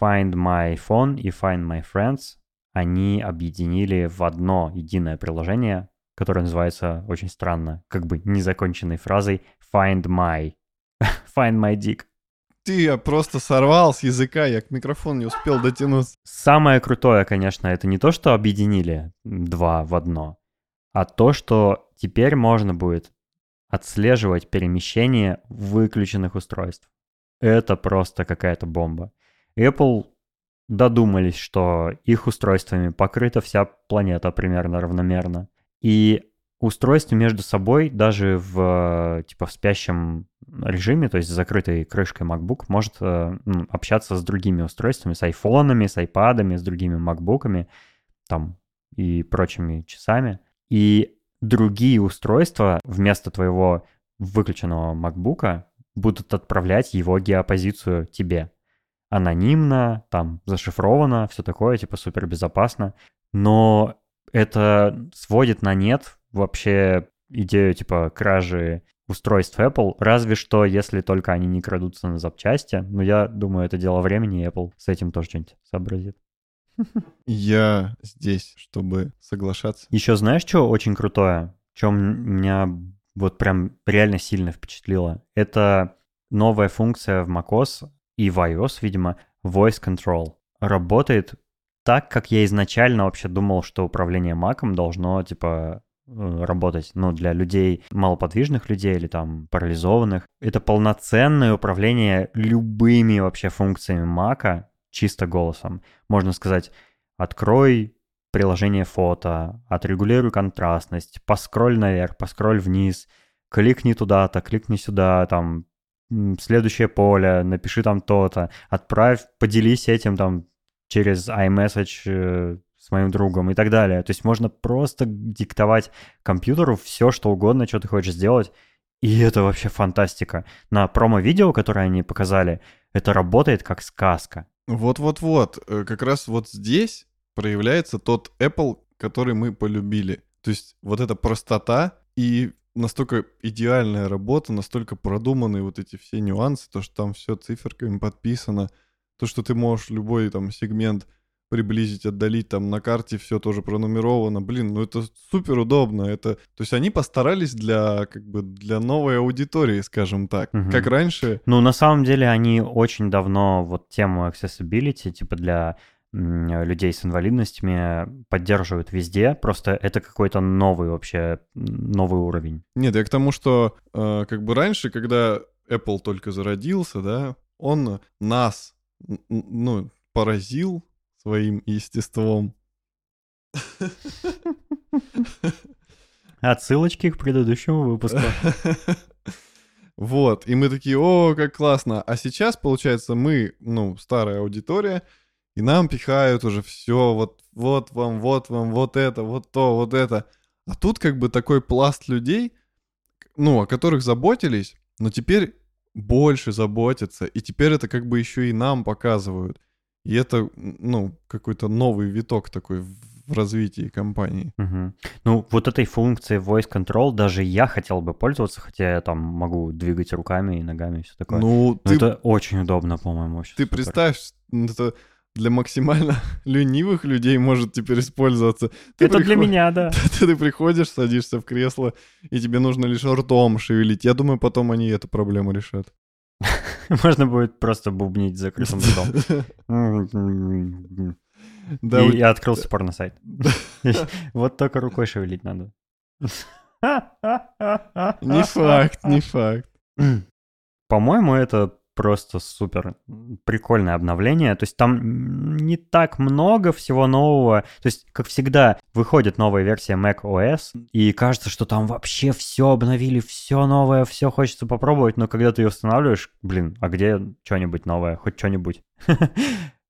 Find My Phone и Find My Friends, они объединили в одно единое приложение, которое называется очень странно, как бы незаконченной фразой Find My. *laughs* Find My Dick. Ты я просто сорвал с языка, я к микрофону не успел дотянуться. Самое крутое, конечно, это не то, что объединили два в одно, а то, что теперь можно будет отслеживать перемещение выключенных устройств. Это просто какая-то бомба. Apple додумались, что их устройствами покрыта вся планета примерно равномерно. И устройство между собой даже в типа в спящем режиме, то есть с закрытой крышкой MacBook, может э, общаться с другими устройствами, с айфонами, с айпадами, с другими MacBook'ами, там и прочими часами. И другие устройства вместо твоего выключенного MacBook'а будут отправлять его геопозицию тебе. Анонимно, там, зашифровано, все такое, типа, супер безопасно. Но это сводит на нет вообще идею, типа, кражи устройств Apple, разве что, если только они не крадутся на запчасти. Но я думаю, это дело времени, и Apple с этим тоже что-нибудь сообразит. Я здесь, чтобы соглашаться. Еще знаешь, что очень крутое? Что меня вот прям реально сильно впечатлило? Это новая функция в macOS и в iOS, видимо, Voice Control. Работает так, как я изначально вообще думал, что управление Macом должно, типа, э, работать, ну, для людей, малоподвижных людей или там парализованных. Это полноценное управление любыми вообще функциями Мака чисто голосом. Можно сказать, открой приложение фото, отрегулируй контрастность, поскроль наверх, поскроль вниз, кликни туда-то, кликни сюда, там, следующее поле, напиши там то-то, отправь, поделись этим там через iMessage э, с моим другом и так далее. То есть можно просто диктовать компьютеру все, что угодно, что ты хочешь сделать, и это вообще фантастика. На промо-видео, которое они показали, это работает как сказка. Вот-вот-вот, э, как раз вот здесь проявляется тот Apple, который мы полюбили. То есть вот эта простота и настолько идеальная работа, настолько продуманные вот эти все нюансы, то, что там все циферками подписано, то, что ты можешь любой там сегмент приблизить, отдалить, там на карте все тоже пронумеровано. Блин, ну это супер удобно. Это, то есть они постарались для как бы для новой аудитории, скажем так. Мгм. Как раньше. Ну, на самом деле, они очень давно вот тему accessibility, типа для людей с инвалидностями, поддерживают везде. Просто это какой-то новый вообще, новый уровень. Нет, я к тому, что э, как бы раньше, когда Apple только зародился, да, он нас, ну, поразил своим естеством. *laughs* Отсылочки к предыдущему выпуску. *laughs* Вот, и мы такие, о, как классно. А сейчас, получается, мы, ну, старая аудитория, и нам пихают уже все, вот, вот вам, вот вам, вот это, вот то, вот это. А тут как бы такой пласт людей, ну, о которых заботились, но теперь больше заботятся, и теперь это как бы еще и нам показывают. И это, ну, какой-то новый виток такой в- развитии компании. Мгм. Ну, вот этой функцией voice control даже я хотел бы пользоваться, хотя я там могу двигать руками и ногами и все такое. Ну, Но ты, это очень удобно, по-моему, ты супер. представь, это для максимально *laughs* ленивых людей может теперь использоваться. Ты Это для приход- меня, да. *laughs* Ты, ты приходишь, садишься в кресло, и тебе нужно лишь ртом шевелить. Я думаю, потом они эту проблему решат. *laughs* Можно будет просто бубнить за закрытым ртом. Да, И у- я открылся порно-сайт. Вот только рукой шевелить надо. не факт, не факт. По-моему, это просто супер прикольное обновление. То есть там не так много всего нового. То есть, как всегда, выходит новая версия Mac OS, и кажется, что там вообще все обновили, все новое, все хочется попробовать, но когда ты ее устанавливаешь, блин, а где что-нибудь новое, хоть что-нибудь? *laughs*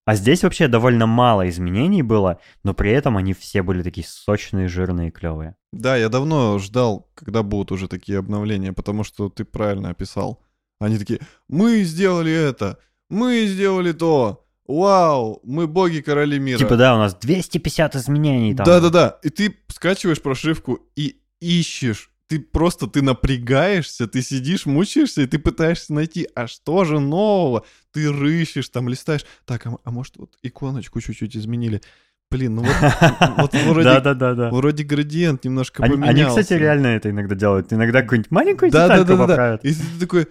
А здесь вообще довольно мало изменений было, но при этом они все были такие сочные, жирные, клевые. Да, я давно ждал, когда будут уже такие обновления, потому что ты правильно описал. Они такие, мы сделали это, мы сделали то, вау, мы боги короли мира. Типа, да, у нас 250 изменений там. Да-да-да, и ты скачиваешь прошивку и ищешь. Ты просто, ты напрягаешься, ты сидишь, мучаешься, и ты пытаешься найти, а что же нового? Ты рыщешь, там листаешь. Так, а, а может вот иконочку чуть-чуть изменили? Блин, ну вот, *laughs* вот вроде, Да-да-да-да. вроде градиент немножко Они, поменялся. они, кстати, реально это иногда делают. Иногда какую-нибудь маленькую Да, да, детальку да, да, да. поправят. И ты такой,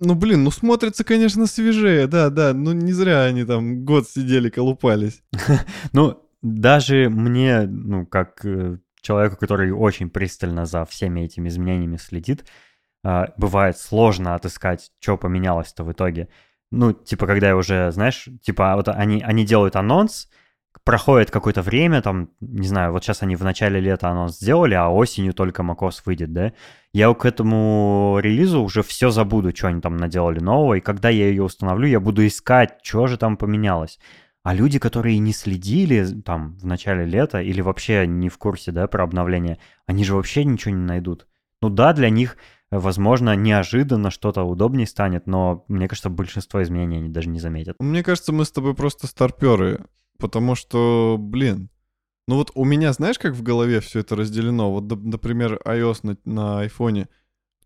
ну блин, ну смотрится, конечно, свежее, да, да, ну не зря они там год сидели, колупались. *laughs* Ну, даже мне, ну, как э, человеку, который очень пристально за всеми этими изменениями следит, а, бывает сложно отыскать, что поменялось-то в итоге. Ну, типа, когда я уже, знаешь, типа, вот они, они делают анонс, проходит какое-то время, там, не знаю, вот сейчас они в начале лета анонс сделали, а осенью только macOS выйдет, да? Я к этому релизу уже все забуду, что они там наделали нового, и когда я ее установлю, я буду искать, что же там поменялось. А люди, которые не следили там в начале лета или вообще не в курсе, да, про обновление, они же вообще ничего не найдут. Ну да, для них, э, возможно, неожиданно что-то удобнее станет, но мне кажется, большинство изменений они даже не заметят. Мне кажется, мы с тобой просто старперы, потому что, блин, ну вот у меня, знаешь, как в голове все это разделено? Вот, например, iOS на, на айфоне.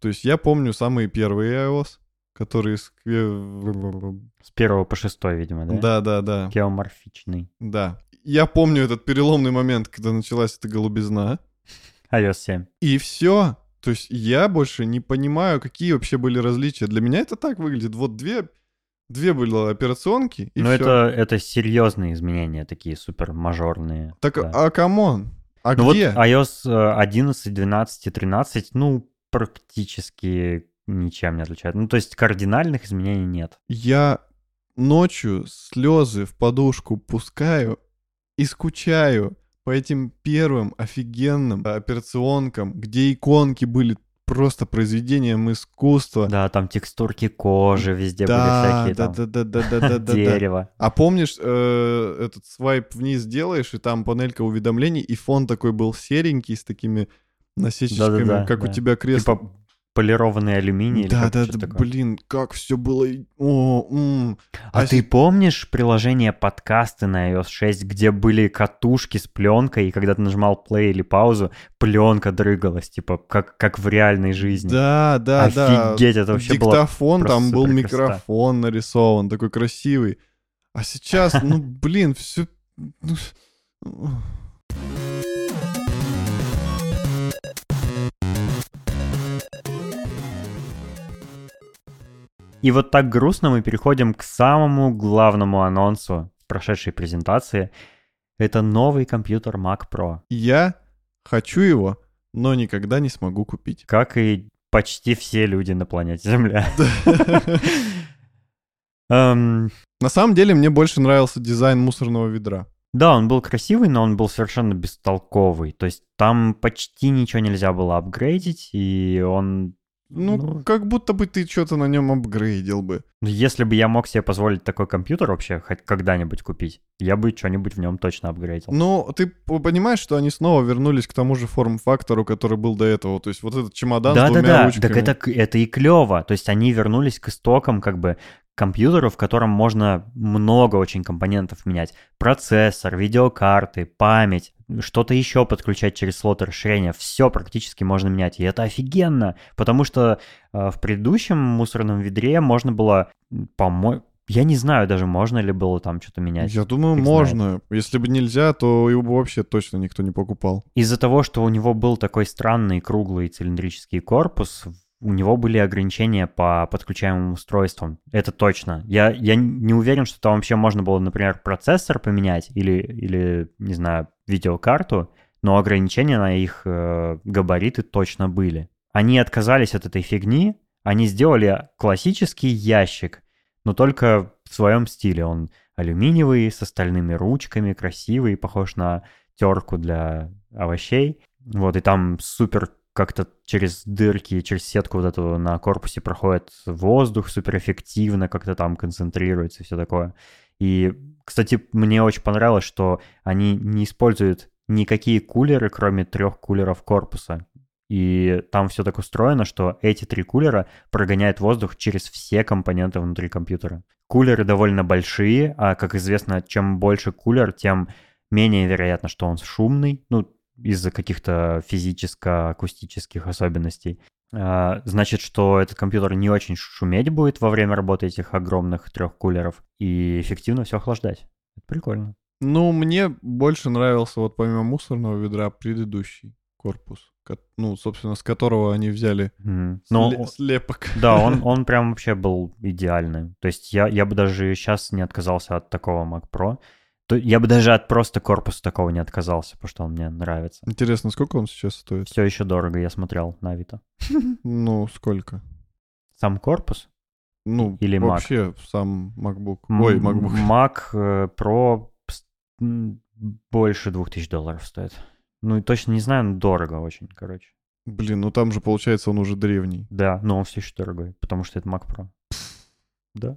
То есть я помню самые первые iOS, которые... с кве- С первого по шестой, видимо, да? Да, да, да, Геоморфичный. да. Я помню этот переломный момент, когда началась эта голубизна. iOS 7. И все. То есть я больше не понимаю, какие вообще были различия. Для меня это так выглядит. Вот две, две были операционки, и Но всё. это, это серьезные изменения, такие супер мажорные. Так, да. а come on? А Ну где? вот iOS э, 11, 12 и 13, ну, практически ничем не отличают. Ну, то есть кардинальных изменений нет. Я ночью слезы в подушку пускаю и скучаю по этим первым офигенным операционкам, где иконки были просто произведением искусства. Да, там текстурки кожи везде да, были всякие, да, там, да, да, да, да, да, да, да. дерево. А помнишь, э, этот свайп вниз делаешь, и там панелька уведомлений, и фон такой был серенький с такими насечечками, как у тебя кресло. Типа полированный алюминий да, да, да, блин, как все было. О, м. А, А ты си- помнишь приложение подкасты на iOS 6, где были катушки с пленкой, и когда ты нажимал play или паузу, пленка дрыгалась, типа как, как в реальной жизни? Да, да, да. Офигеть, это вообще было Диктофон, там был красота. микрофон нарисован, такой красивый. А сейчас, ну, блин, все... И вот так грустно мы переходим к самому главному анонсу прошедшей презентации. Это новый компьютер Mac Pro. Я хочу его, но никогда не смогу купить. Как и почти все люди на планете Земля. *laughs* *laughs* Эм, На самом деле мне больше нравился дизайн мусорного ведра. Да, он был красивый, но он был совершенно бестолковый. То есть там почти ничего нельзя было апгрейдить, и он... Ну, Ну. как будто бы ты что-то на нем апгрейдил бы. ну, Если бы я мог себе позволить такой компьютер вообще хоть когда-нибудь купить, я бы что-нибудь в нем точно апгрейдил. Но ты понимаешь, что они снова вернулись к тому же форм-фактору, который был до этого. То есть вот этот чемодан с двумя Да-да-да, ручками. так это, это и клево. То есть они вернулись к истокам как бы компьютеру, в котором можно много очень компонентов менять. Процессор, видеокарты, память, что-то еще подключать через слот расширения. Все практически можно менять. И это офигенно, потому что э, в предыдущем мусорном ведре можно было, по-моему, я не знаю даже, можно ли было там что-то менять. Я думаю, Фиг можно. знает. Если бы нельзя, то его бы вообще точно никто не покупал. Из-за того, что у него был такой странный круглый цилиндрический корпус, у него были ограничения по подключаемым устройствам. Это точно. Я, я не уверен, что там вообще можно было, например, процессор поменять или, или не знаю, видеокарту, но ограничения на их э, габариты точно были. Они отказались от этой фигни, они сделали классический ящик, но только в своем стиле. Он алюминиевый, с остальными ручками, красивый, похож на терку для овощей. Вот, и там супер как-то через дырки, через сетку вот эту на корпусе проходит воздух суперэффективно, как-то там концентрируется и все такое. И, кстати, мне очень понравилось, что они не используют никакие кулеры, кроме трех кулеров корпуса. И там все так устроено, что эти три кулера прогоняют воздух через все компоненты внутри компьютера. Кулеры довольно большие, а, как известно, чем больше кулер, тем менее вероятно, что он шумный. Ну, из-за каких-то физическо-акустических особенностей. А, значит, что этот компьютер не очень шуметь будет во время работы этих огромных трех кулеров и эффективно все охлаждать. Это прикольно. Ну, мне больше нравился вот помимо мусорного ведра предыдущий корпус. ко- Ну, собственно, с которого они взяли Мгм. Но, сле- слепок. да, он, *laughs* он прям вообще был идеальный. То есть я, я бы даже сейчас не отказался от такого Mac Pro. То я бы даже от просто корпуса такого не отказался, потому что он мне нравится. Интересно, сколько он сейчас стоит? Все еще дорого, я смотрел на Авито. *laughs* Ну, сколько? Сам корпус? Ну, Или Mac? вообще сам MacBook. Ой, MacBook. *laughs* Mac э, Pro больше 2000 долларов стоит. Ну, точно не знаю, но дорого очень, короче. Блин, ну там же, получается, он уже древний. Да, но он все еще дорогой, потому что это Mac Pro. Да,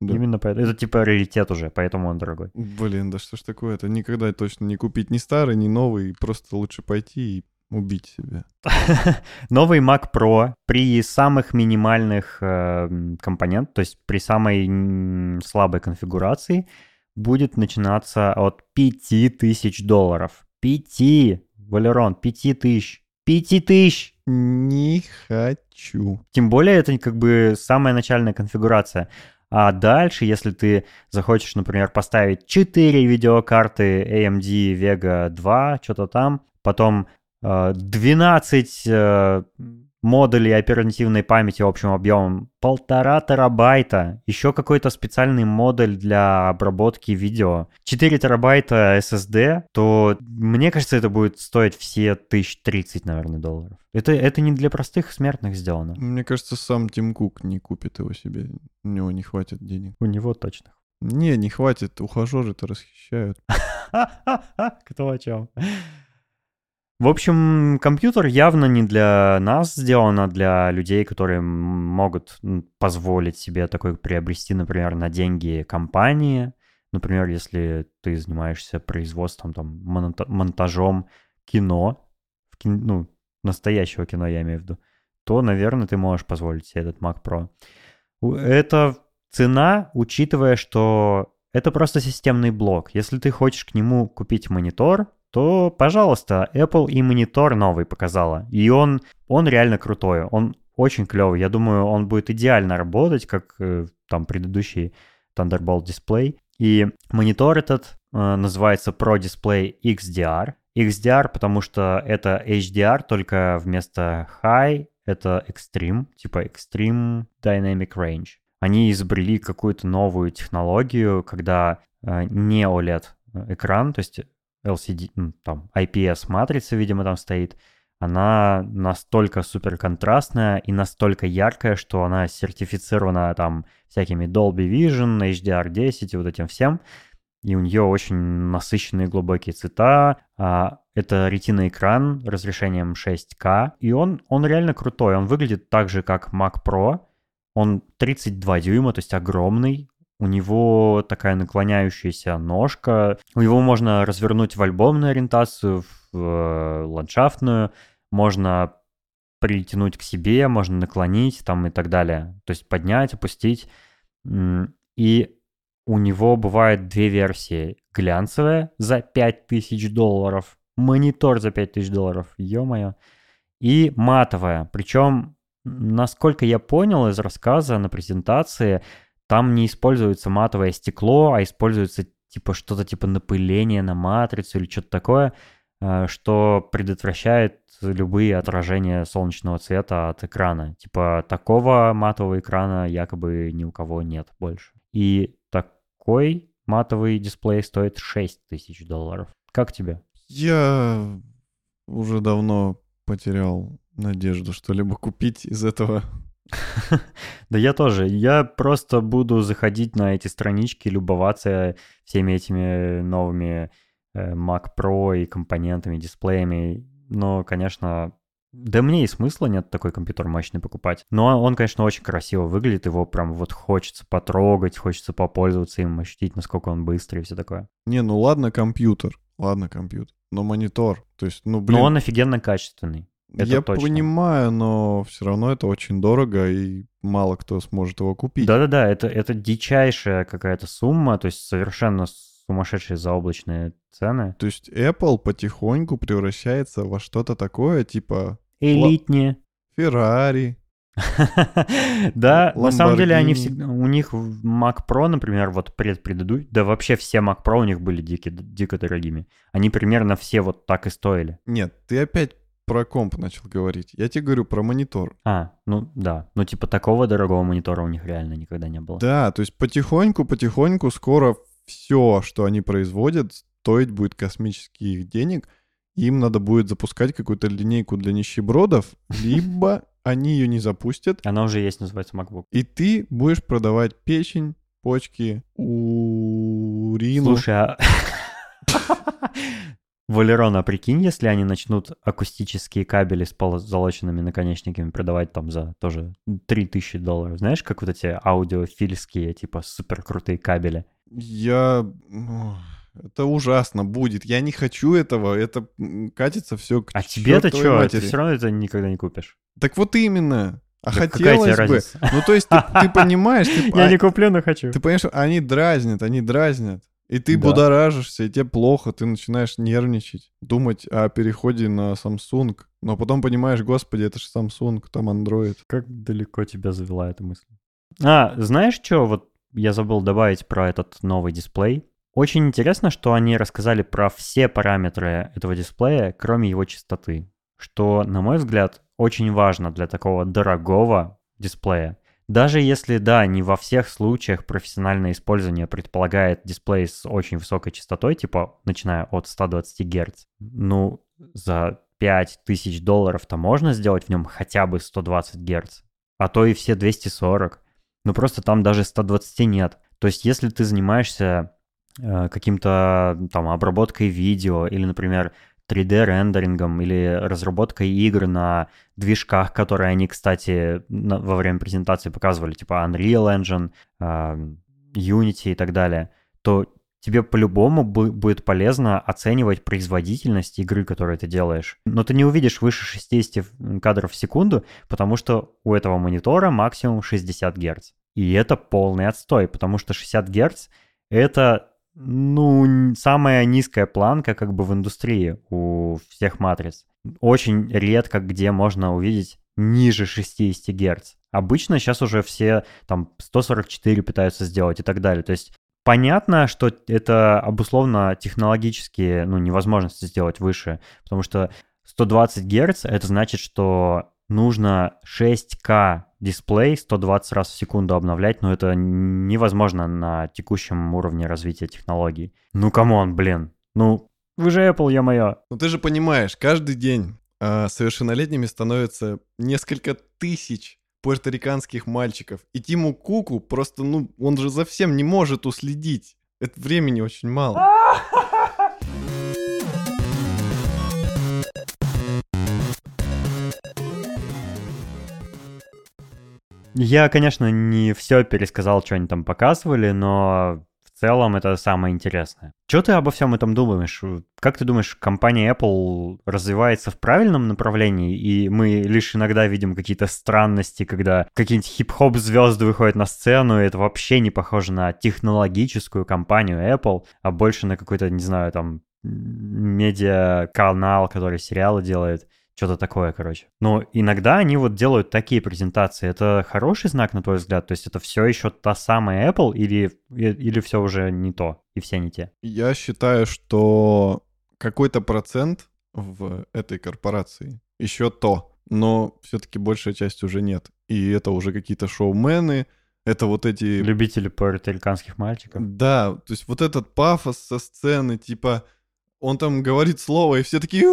Да. именно поэтому. Это типа раритет уже, поэтому он дорогой. Блин, да что ж такое? Это никогда точно не купить ни старый, ни новый. Просто лучше пойти и убить себя. *laughs* Новый Mac Pro при самых минимальных э, м, компонентах, то есть при самой слабой конфигурации, будет начинаться от 5000 долларов. 5, Валерон, 5000. 5000! Не хочу. Тем более это как бы самая начальная конфигурация. А дальше, если ты захочешь, например, поставить 4 видеокарты AMD Vega 2, что-то там, потом э, 12 э, модулей оперативной памяти общим объемом полтора терабайта, еще какой-то специальный модуль для обработки видео, 4 терабайта SSD, то мне кажется, это будет стоить все 1030, наверное, долларов. Это, это не для простых смертных сделано. Мне кажется, сам Тим Кук не купит его себе. У него не хватит денег. У него точно. Не, не хватит. Ухажеры-то расхищают. *laughs* Кто о чем? В общем, компьютер явно не для нас сделан, а для людей, которые могут позволить себе такой приобрести, например, на деньги компании. Например, если ты занимаешься производством, там, монта- монтажом кино, в кин- ну, настоящего кино я имею в виду, то, наверное, ты можешь позволить себе этот Mac Pro. Это цена, учитывая, что это просто системный блок. Если ты хочешь к нему купить монитор, то, пожалуйста, Apple и монитор новый показала. И он, он реально крутой, он очень клевый. Я думаю, он будет идеально работать, как э, там предыдущий Thunderbolt дисплей. И монитор этот э, называется Pro Display XDR. XDR, потому что это HDR, только вместо High это Extreme, типа Extreme Dynamic Range. Они изобрели какую-то новую технологию, когда э, не OLED экран, то есть LCD, там IPS-матрица, видимо, там стоит, она настолько суперконтрастная и настолько яркая, что она сертифицирована там всякими Dolby Vision, HDR10 и вот этим всем. И у нее очень насыщенные глубокие цвета. А, это ретина-экран разрешением 6К. И он, он реально крутой. Он выглядит так же, как Mac Pro. Он 32 дюйма, то есть огромный. У него такая наклоняющаяся ножка. Его можно развернуть в альбомную ориентацию, в э, ландшафтную. Можно притянуть к себе, можно наклонить там и так далее. То есть поднять, опустить. И у него бывают две версии. Глянцевая за 5000 долларов, монитор за 5000 долларов, ё-моё, и матовая. Причем, насколько я понял из рассказа на презентации, там не используется матовое стекло, а используется типа что-то типа напыление на матрицу или что-то такое, э, что предотвращает любые отражения солнечного цвета от экрана. Типа такого матового экрана якобы ни у кого нет больше. И такой матовый дисплей стоит 6 тысяч долларов. Как тебе? Я уже давно потерял надежду что-либо купить из этого. Да я тоже. Я просто буду заходить на эти странички, любоваться всеми этими новыми э, Mac Pro и компонентами, дисплеями. Но, конечно, да мне и смысла нет такой компьютер мощный покупать. Но он, конечно, очень красиво выглядит, его прям вот хочется потрогать, хочется попользоваться им, ощутить, насколько он быстрый и все такое. Не, ну ладно компьютер, ладно компьютер, но монитор, то есть, ну блин. Но он офигенно качественный. Это Я точно. понимаю, но все равно это очень дорого, и мало кто сможет его купить. Да-да-да, это, это дичайшая какая-то сумма, то есть совершенно сумасшедшие заоблачные цены. То есть Apple потихоньку превращается во что-то такое, типа... Элитнее. Феррари. *laughs* Да, на самом деле они всегда, у них Mac Pro, например, вот предпредыдущий, да вообще все Mac Pro у них были дико, дико дорогими. Они примерно все вот так и стоили. Нет, ты опять про комп начал говорить. Я тебе говорю про монитор. А, ну да. Ну типа такого дорогого монитора у них реально никогда не было. Да, то есть потихоньку-потихоньку скоро все, что они производят, стоить будет космических денег. Им надо будет запускать какую-то линейку для нищебродов, *laughs* либо они ее не запустят. Она уже есть, называется MacBook. И ты будешь продавать печень, почки, урину. Слушай, а... *laughs* Валерон, а прикинь, если они начнут акустические кабели с позолоченными наконечниками продавать там за тоже 3000 долларов. Знаешь, как вот эти аудиофильские, типа, супер крутые кабели? Я... Это ужасно будет. Я не хочу этого. Это катится все к А тебе-то что? Ты все равно это никогда не купишь. Так вот именно. А да хотелось бы. Разница? Ну, то есть, ты, ты *laughs* понимаешь... Ты, Я не куплю, но хочу. Ты понимаешь, они дразнят, они дразнят. И ты да. будоражишься, и тебе плохо, ты начинаешь нервничать, думать о переходе на Samsung. Но потом понимаешь, господи, это же Samsung, там Android. Как далеко тебя завела эта мысль? А, знаешь что, вот я забыл добавить про этот новый дисплей. Очень интересно, что они рассказали про все параметры этого дисплея, кроме его частоты. Что, на мой взгляд, очень важно для такого дорогого дисплея. Даже если, да, не во всех случаях профессиональное использование предполагает дисплей с очень высокой частотой, типа начиная от 120 Гц, ну, за 5000 долларов-то можно сделать в нем хотя бы 120 Гц, а то и все 240. Ну, просто там даже 120 нет. То есть, если ты занимаешься э, каким-то там обработкой видео или, например, 3D-рендерингом или разработкой игр на движках, которые они, кстати, на, во время презентации показывали, типа Unreal Engine, э, Unity и так далее, то тебе по-любому будет полезно оценивать производительность игры, которую ты делаешь. Но ты не увидишь выше 60 кадров в секунду, потому что у этого монитора максимум 60 Гц. И это полный отстой, потому что 60 Гц — это ну, самая низкая планка как бы в индустрии у всех матриц. Очень редко где можно увидеть ниже 60 Гц. Обычно сейчас уже все там 144 пытаются сделать и так далее. То есть понятно, что это обусловно технологически ну, невозможности сделать выше, потому что 120 Гц это значит, что нужно 6К дисплей 120 раз в секунду обновлять, но это невозможно на текущем уровне развития технологий. Ну, come on, блин. Ну, вы же Apple, ё-моё. Ну, ты же понимаешь, каждый день э, совершеннолетними становится несколько тысяч пуэрториканских мальчиков. И Тиму Куку просто, ну, он же за всем не может уследить. Это времени очень мало. *laughs* Я, конечно, не все пересказал, что они там показывали, но в целом это самое интересное. Что ты обо всем этом думаешь? Как ты думаешь, компания Apple развивается в правильном направлении, и мы лишь иногда видим какие-то странности, когда какие-нибудь хип-хоп звезды выходят на сцену, и это вообще не похоже на технологическую компанию Apple, а больше на какой-то, не знаю, там, медиа-канал, который сериалы делает. Что-то такое, короче. Но иногда они вот делают такие презентации. Это хороший знак, на твой взгляд? То есть это все еще та самая Apple или, или все уже не то и все не те? Я считаю, что какой-то процент в этой корпорации еще то, но все-таки большая часть уже нет. И это уже какие-то шоумены, это вот эти... Любители пуэрториканских мальчиков. Да, то есть вот этот пафос со сцены, типа он там говорит слово, и все такие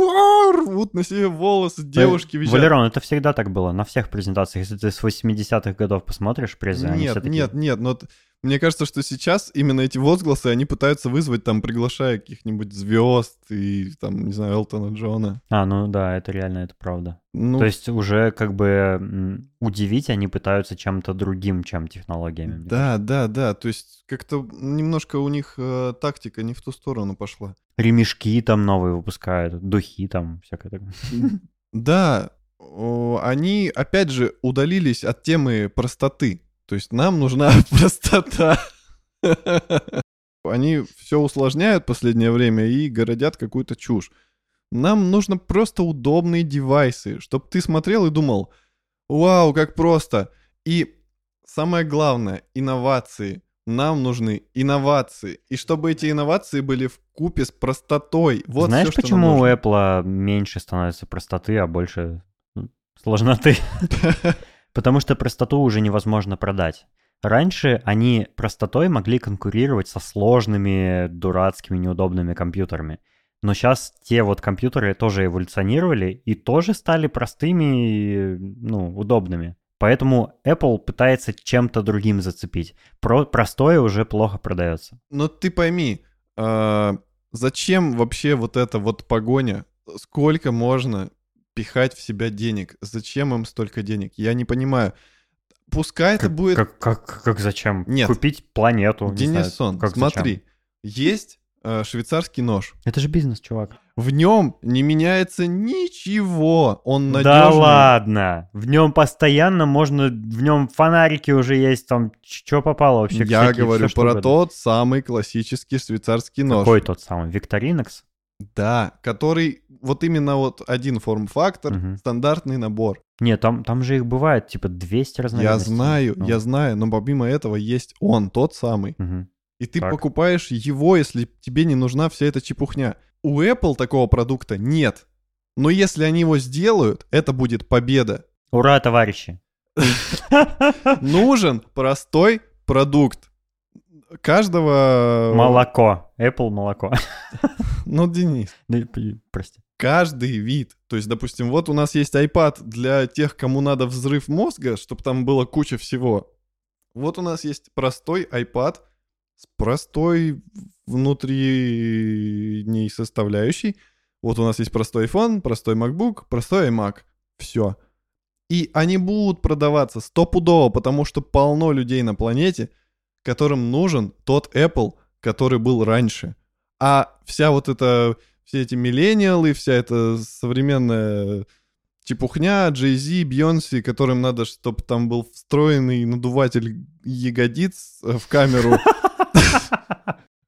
рвут на себе волосы, девушки визжат. Валерон, это всегда так было, на всех презентациях. Если ты с 80-х годов посмотришь презы, Нет, такие... нет, нет, но мне кажется, что сейчас именно эти возгласы, они пытаются вызвать, там, приглашая каких-нибудь звезд и, там, не знаю, Элтона Джона. А, ну да, это реально, это правда. Ну, То есть уже как бы удивить они пытаются чем-то другим, чем технологиями. Да, да, да. То есть как-то немножко у них э, тактика не в ту сторону пошла. Ремешки там новые выпускают, духи там, всякое такое. Да, они, опять же, удалились от темы простоты. То есть нам нужна *laughs* простота. Они все усложняют в последнее время и городят какую-то чушь. Нам нужно просто удобные девайсы, чтобы ты смотрел и думал, вау, как просто. И самое главное, инновации. Нам нужны инновации. И чтобы эти инновации были в купе с простотой. Вот Знаешь, все, почему у Apple меньше становится простоты, а больше сложноты? *laughs* Потому что простоту уже невозможно продать. Раньше они простотой могли конкурировать со сложными, дурацкими, неудобными компьютерами. Но сейчас те вот компьютеры тоже эволюционировали и тоже стали простыми, ну, удобными. Поэтому Apple пытается чем-то другим зацепить. Про простое уже плохо продается. Но ты пойми, э, зачем вообще вот эта вот погоня? Сколько можно пихать в себя денег. Зачем им столько денег? Я не понимаю. Пускай как, это будет... Как, как, как зачем? Нет. Купить планету. Денисон, как смотри. Зачем? Есть э, швейцарский нож. Это же бизнес, чувак. В нем не меняется ничего. Он надежный. Да ладно. В нем постоянно можно... В нем фонарики уже есть, там что попало вообще. Я всякие, говорю все, про тот самый классический швейцарский нож. Какой тот самый? Викторинекс? Да, который вот именно вот один форм-фактор, угу. стандартный набор. Нет, там, там же их бывает типа 200 разновидностей. Я знаю, ну. я знаю, но помимо этого есть он, тот самый. Угу. И ты так. покупаешь его, если тебе не нужна вся эта чепухня. У Apple такого продукта нет. Но если они его сделают, это будет победа. Ура, товарищи! *laughs* Нужен простой продукт каждого... Молоко. Apple молоко. *laughs* Ну, Денис. Прости. Каждый вид. То есть, допустим, вот у нас есть iPad для тех, кому надо взрыв мозга, чтобы там было куча всего. Вот у нас есть простой iPad с простой внутренней составляющей. Вот у нас есть простой iPhone, простой MacBook, простой iMac. Все. И они будут продаваться стопудово, потому что полно людей на планете — которым нужен тот Apple, который был раньше. А вся вот эта, все эти миллениалы, вся эта современная чепухня, Jay-Z, Бейонси, которым надо, чтобы там был встроенный надуватель ягодиц э, в камеру. *laughs*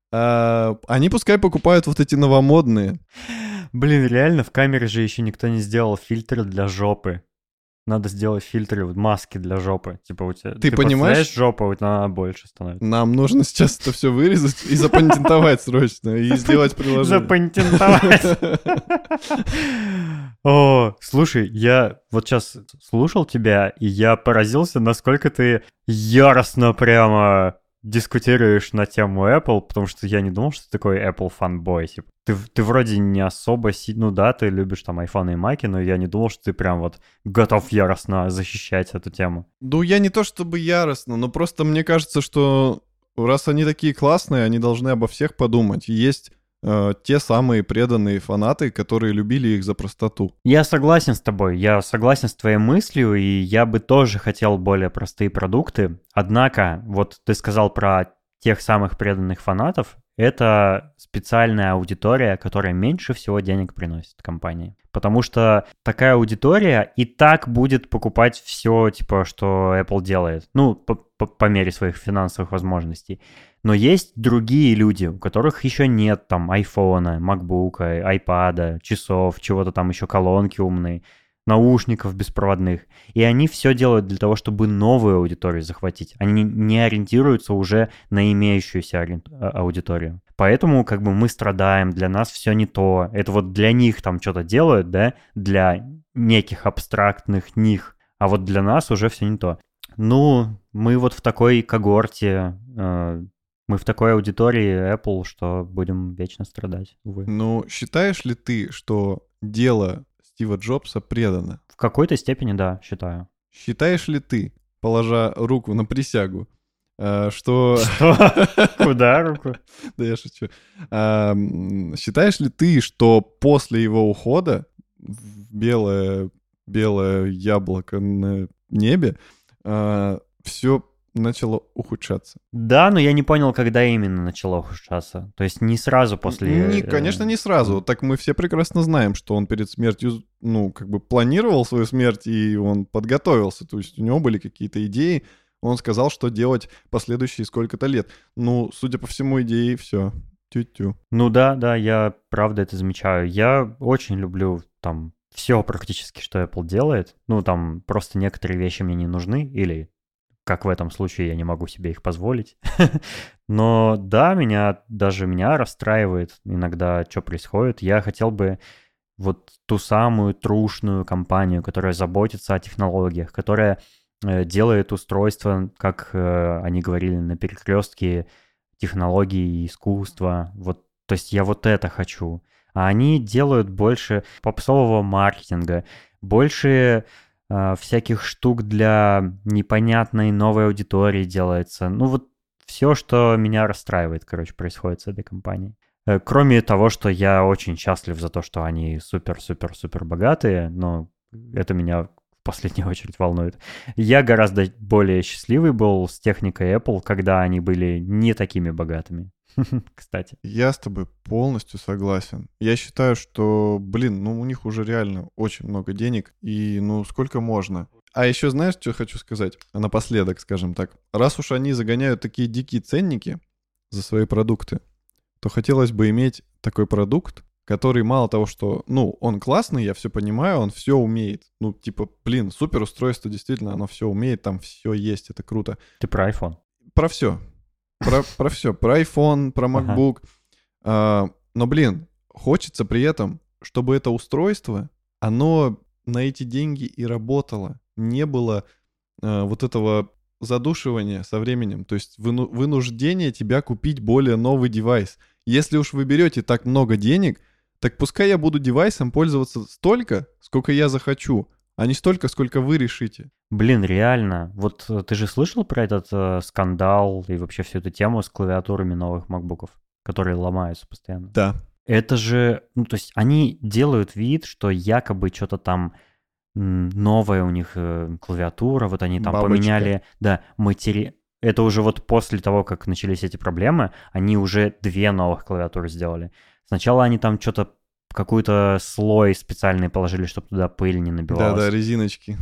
А, они пускай покупают вот эти новомодные. Блин, реально в камере же еще никто не сделал фильтр для жопы надо сделать фильтры, вот маски для жопы. Типа у тебя... Ты, ты понимаешь? жопа, вот она больше становится. Нам нужно сейчас это все вырезать и запатентовать срочно, и сделать приложение. Запатентовать. *laughs* О, слушай, я вот сейчас слушал тебя, и я поразился, насколько ты яростно прямо дискутируешь на тему Apple, потому что я не думал, что ты такой Apple фанбой. Типа. Ты, ты вроде не особо... Си... Ну да, ты любишь там iPhone и Mac, но я не думал, что ты прям вот готов яростно защищать эту тему. Ну, я не то чтобы яростно, но просто мне кажется, что раз они такие классные, они должны обо всех подумать. Есть э, те самые преданные фанаты, которые любили их за простоту. Я согласен с тобой, я согласен с твоей мыслью, и я бы тоже хотел более простые продукты. Однако, вот ты сказал про тех самых преданных фанатов, это специальная аудитория, которая меньше всего денег приносит компании. Потому что такая аудитория и так будет покупать все, типа, что Apple делает. Ну, по, по, по мере своих финансовых возможностей. Но есть другие люди, у которых еще нет там айфона, макбука, айпада, часов, чего-то там еще, колонки умные наушников беспроводных. И они все делают для того, чтобы новую аудиторию захватить. Они не ориентируются уже на имеющуюся а, аудиторию. Поэтому как бы мы страдаем, для нас все не то. Это вот для них там что-то делают, да, для неких абстрактных них. А вот для нас уже все не то. Ну, мы вот в такой когорте, э, мы в такой аудитории Apple, что будем вечно страдать, увы. Ну, считаешь ли ты, что дело Стива Джобса предано? В какой-то степени, да, считаю. Считаешь ли ты, положа руку на присягу, э, что... *laughs* Куда руку? Да я шучу. Считаешь ли ты, что после его ухода белое, белое яблоко на небе а, все начало ухудшаться. Да, но я не понял, когда именно начало ухудшаться. То есть не сразу после... Не, конечно, не сразу. Так мы все прекрасно знаем, что он перед смертью, ну, как бы планировал свою смерть, и он подготовился. То есть у него были какие-то идеи. Он сказал, что делать последующие сколько-то лет. Ну, судя по всему, идеи все. Тю-тю. Ну да, да, я правда это замечаю. Я очень люблю там все практически, что Apple делает. Ну, там просто некоторые вещи мне не нужны или как в этом случае я не могу себе их позволить. *laughs* Но да, меня даже меня расстраивает иногда, что происходит. Я хотел бы вот ту самую трушную компанию, которая заботится о технологиях, которая э, делает устройства, как э, они говорили, на перекрестке технологий и искусства. Вот, то есть я вот это хочу. А они делают больше попсового маркетинга, больше э, всяких штук для непонятной новой аудитории делается. Ну вот все, что меня расстраивает, короче, происходит с этой компанией. Э, кроме того, что я очень счастлив за то, что они супер-супер-супер богатые, но это меня в последнюю *laughs* очередь волнует. Я гораздо более счастливый был с техникой Apple, когда они были не такими богатыми. *laughs* кстати. Я с тобой полностью согласен. Я считаю, что, блин, ну у них уже реально очень много денег, и ну сколько можно. А еще знаешь, что хочу сказать? Напоследок, скажем так. Раз уж они загоняют такие дикие ценники за свои продукты, то хотелось бы иметь такой продукт, который мало того, что, ну, он классный, я все понимаю, он все умеет. Ну, типа, блин, супер устройство, действительно, оно все умеет, там все есть, это круто. Ты про iPhone? Про все. Про, про все, про iPhone, про MacBook. Ага. А, но, блин, хочется при этом, чтобы это устройство, оно на эти деньги и работало. Не было а, вот этого задушивания со временем, то есть выну, вынуждение тебя купить более новый девайс. Если уж вы берете так много денег, так пускай я буду девайсом пользоваться столько, сколько я захочу а не столько, сколько вы решите. Блин, реально. Вот э, ты же слышал про этот э, скандал и вообще всю эту тему с клавиатурами новых макбуков, которые ломаются постоянно? Да. Это же, ну то есть они делают вид, что якобы что-то там новая у них э, клавиатура, вот они там Бабочка. поменяли, да, матери... Это уже вот после того, как начались эти проблемы, они уже две новых клавиатуры сделали. Сначала они там что-то какой-то слой специальный положили, чтобы туда пыль не набивалась. Да-да, резиночки.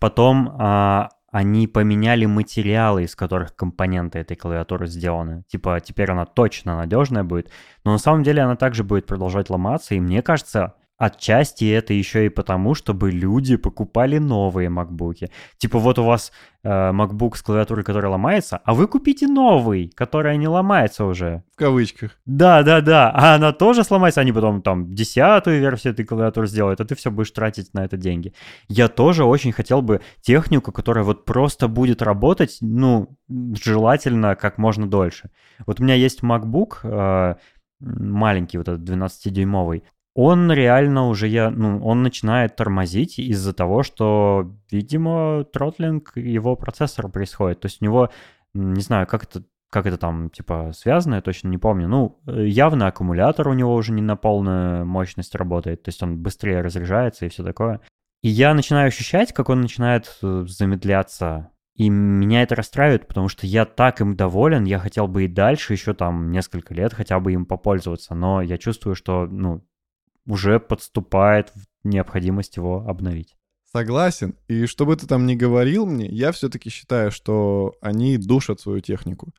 Потом а, они поменяли материалы, из которых компоненты этой клавиатуры сделаны. Типа, теперь она точно надежная будет. Но на самом деле она также будет продолжать ломаться. И мне кажется, Отчасти это еще и потому, чтобы люди покупали новые макбуки. Типа вот у вас э, MacBook с клавиатурой, которая ломается, а вы купите новый, который не ломается уже. В кавычках. Да, да, да. А она тоже сломается, они потом там десятую версию этой клавиатуры сделают, а ты все будешь тратить на это деньги. Я тоже очень хотел бы технику, которая вот просто будет работать, ну, желательно как можно дольше. Вот у меня есть MacBook, э, маленький вот этот 12-дюймовый, он реально уже, я, ну, он начинает тормозить из-за того, что, видимо, тротлинг его процессора происходит. То есть у него, не знаю, как это, как это там, типа, связано, я точно не помню. Ну, явно аккумулятор у него уже не на полную мощность работает, то есть он быстрее разряжается и все такое. И я начинаю ощущать, как он начинает э, замедляться И меня это расстраивает, потому что я так им доволен, я хотел бы и дальше еще там несколько лет хотя бы им попользоваться, но я чувствую, что, ну, уже подступает необходимость его обновить. Согласен. И что бы ты там ни говорил мне, я все-таки считаю, что они душат свою технику.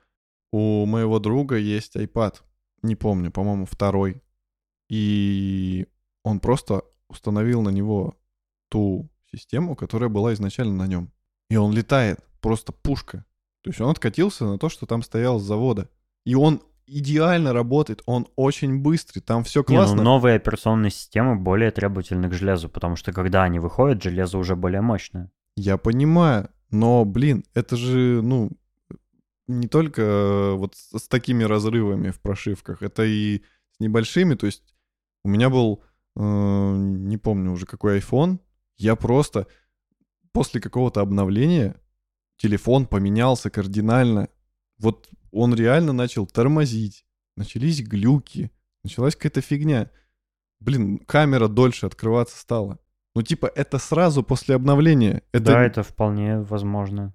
У моего друга есть iPad, не помню, по-моему, второй. И он просто установил на него ту систему, которая была изначально на нем. И он летает, просто пушка. То есть он откатился на то, что там стоял с завода. И он идеально работает, он очень быстрый, там все классно. Не, ну, новые операционные системы более требовательны к железу, потому что когда они выходят, железо уже более мощное. Я понимаю, но, блин, это же, ну, не только э, вот с, с такими разрывами в прошивках, это и с небольшими, то есть у меня был, э, не помню уже какой iPhone, я просто после какого-то обновления телефон поменялся кардинально. Вот он реально начал тормозить, начались глюки, началась какая-то фигня. Блин, камера дольше открываться стала. Ну, типа, это сразу после обновления. Это... Да, это вполне возможно.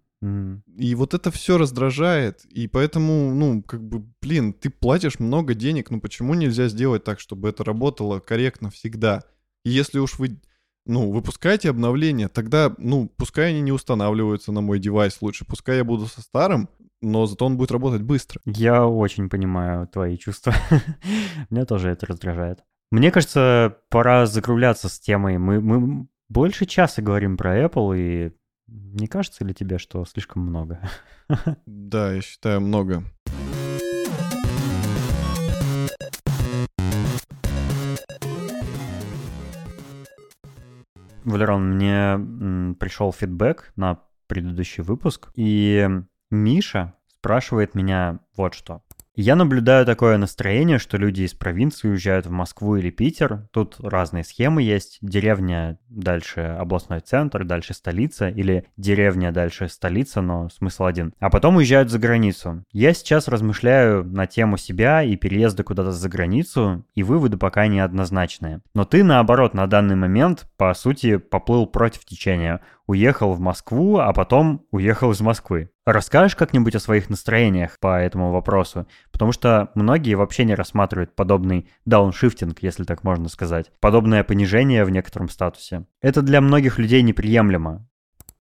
И вот это все раздражает, и поэтому, ну, как бы, блин, ты платишь много денег, ну почему нельзя сделать так, чтобы это работало корректно всегда? И если уж вы, ну, выпускаете обновления, тогда, ну, пускай они не устанавливаются на мой девайс лучше, пускай я буду со старым, но зато он будет работать быстро. Я очень понимаю твои чувства. *laughs* Меня тоже это раздражает. Мне кажется, пора закругляться с темой. Мы, мы больше часа говорим про Apple, и не кажется ли тебе, что слишком много? *laughs* Да, я считаю, много. Валерон, мне пришел фидбэк на предыдущий выпуск, и Миша спрашивает меня вот что. Я наблюдаю такое настроение, что люди из провинции уезжают в Москву или Питер. Тут разные схемы есть. Деревня дальше областной центр, дальше столица, или деревня дальше столица, но смысл один. А потом уезжают за границу. Я сейчас размышляю на тему себя и переезда куда-то за границу, и выводы пока неоднозначные. Но ты, наоборот, на данный момент, по сути, поплыл против течения уехал в Москву, а потом уехал из Москвы. Расскажешь как-нибудь о своих настроениях по этому вопросу? Потому что многие вообще не рассматривают подобный дауншифтинг, если так можно сказать. Подобное понижение в некотором статусе. Это для многих людей неприемлемо.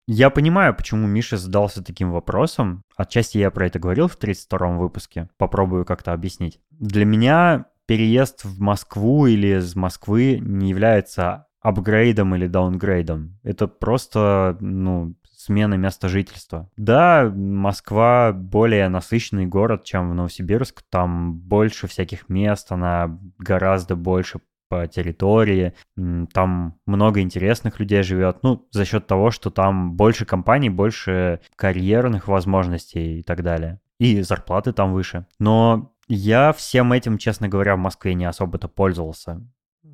Я понимаю, почему Миша задался таким вопросом. Отчасти я про это говорил в 32-м выпуске. Попробую как-то объяснить. Для меня переезд в Москву или из Москвы не является апгрейдом или даунгрейдом. Это просто, ну, смена места жительства. Да, Москва более насыщенный город, чем в Новосибирск. Там больше всяких мест, она гораздо больше по территории. Там много интересных людей живет. Ну, за счет того, что там больше компаний, больше карьерных возможностей и так далее. И зарплаты там выше. Но я всем этим, честно говоря, в Москве не особо-то пользовался.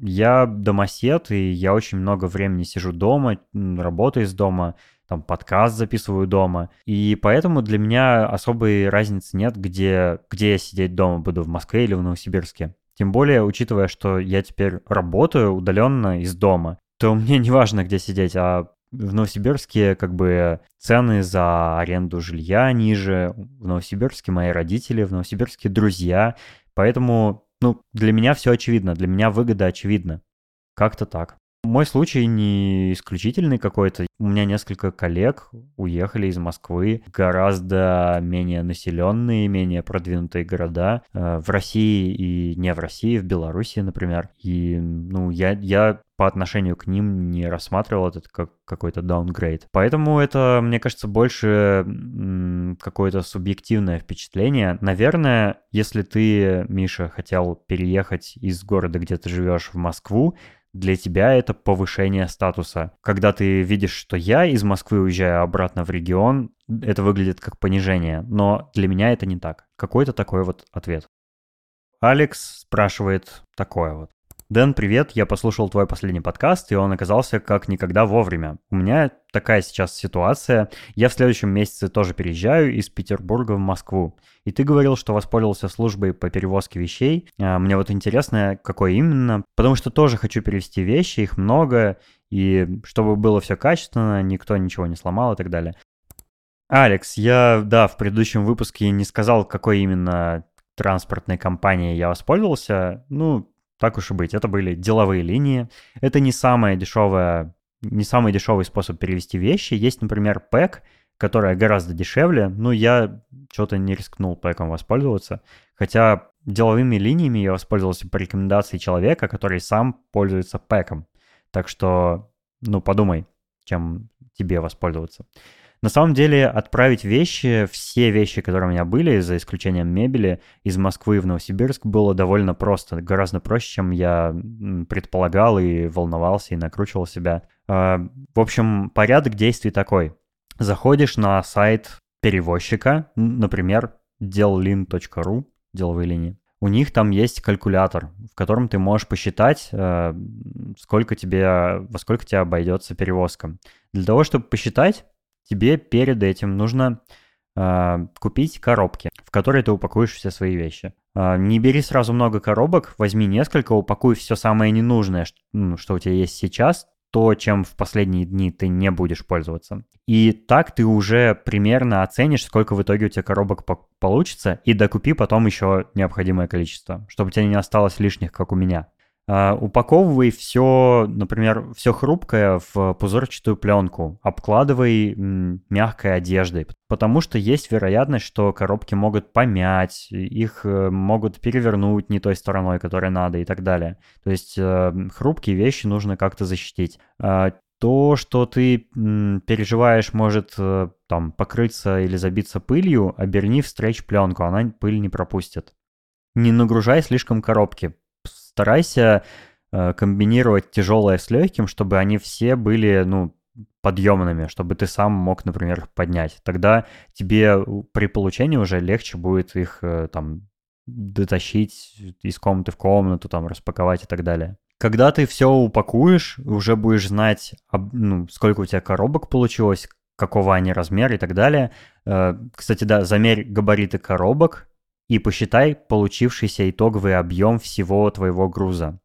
Я домосед, и я очень много времени сижу дома, работаю из дома, там подкаст записываю дома. И поэтому для меня особой разницы нет, где, где я сидеть дома буду, в Москве или в Новосибирске. Тем более, учитывая, что я теперь работаю удаленно из дома, то мне не важно, где сидеть, а в Новосибирске как бы цены за аренду жилья ниже, в Новосибирске мои родители, в Новосибирске друзья, поэтому ну, для меня все очевидно, для меня выгода очевидна. Как-то так. Мой случай не исключительный какой-то. У меня несколько коллег уехали из Москвы в гораздо менее населенные, менее продвинутые города э, в России и не в России, в Беларуси, например. И, ну, я, я по отношению к ним не рассматривал это как какой-то даунгрейд. Поэтому это, мне кажется, больше какое-то субъективное впечатление. Наверное, если ты, Миша, хотел переехать из города, где ты живешь, в Москву, для тебя это повышение статуса. Когда ты видишь, что я из Москвы уезжаю обратно в регион, это выглядит как понижение. Но для меня это не так. Какой-то такой вот ответ. Алекс спрашивает такое вот. Дэн, привет, я послушал твой последний подкаст, и он оказался как никогда вовремя. У меня такая сейчас ситуация. Я в следующем месяце тоже переезжаю из Петербурга в Москву. И ты говорил, что воспользовался службой по перевозке вещей. А, мне вот интересно, какой именно. Потому что тоже хочу перевести вещи, их много, и чтобы было все качественно, никто ничего не сломал и так далее. Алекс, я, да, в предыдущем выпуске не сказал, какой именно транспортной компанией я воспользовался. Ну, так уж и быть, это были деловые линии. Это не самая дешевая, не самый дешевый способ перевести вещи. Есть, например, ПЭК, которая гораздо дешевле. Ну, я что-то не рискнул ПЭКом воспользоваться. Хотя деловыми линиями я воспользовался по рекомендации человека, который сам пользуется ПЭКом. Так что, ну, подумай, чем тебе воспользоваться. На самом деле отправить вещи, все вещи, которые у меня были, за исключением мебели, из Москвы в Новосибирск было довольно просто. Гораздо проще, чем я предполагал и волновался, и накручивал себя. А, в общем, порядок действий такой. Заходишь на сайт перевозчика, например, dellin.ru, деловые линии. У них там есть калькулятор, в котором ты можешь посчитать, э, сколько тебе, во сколько тебе обойдется перевозка. Для того, чтобы посчитать, тебе перед этим нужно э, купить коробки, в которые ты упакуешь все свои вещи. Э, не бери сразу много коробок, возьми несколько, упакуй все самое ненужное, что, ну, что у тебя есть сейчас, то, чем в последние дни ты не будешь пользоваться. И так ты уже примерно оценишь, сколько в итоге у тебя коробок по получится, и докупи потом еще необходимое количество, чтобы у тебя не осталось лишних, как у меня. Uh, упаковывай все, например, все хрупкое в пузырчатую пленку, обкладывай мягкой одеждой, потому что есть вероятность, что коробки могут помять, их э, могут перевернуть не той стороной, которой надо и так далее. То есть э, хрупкие вещи нужно как-то защитить. Uh, то, что ты переживаешь, может э, там покрыться или забиться пылью, оберни в стретч-пленку, она пыль не пропустит. Не нагружай слишком коробки, старайся э, комбинировать тяжелое с легким, чтобы они все были, ну, подъемными, чтобы ты сам мог, например, поднять. Тогда тебе при получении уже легче будет их э, там дотащить из комнаты в комнату, там распаковать и так далее. Когда ты все упакуешь, уже будешь знать, ну, сколько у тебя коробок получилось, какого они размера и так далее. Э, кстати, да, замерь габариты коробок, и посчитай получившийся итоговый объем всего твоего груза.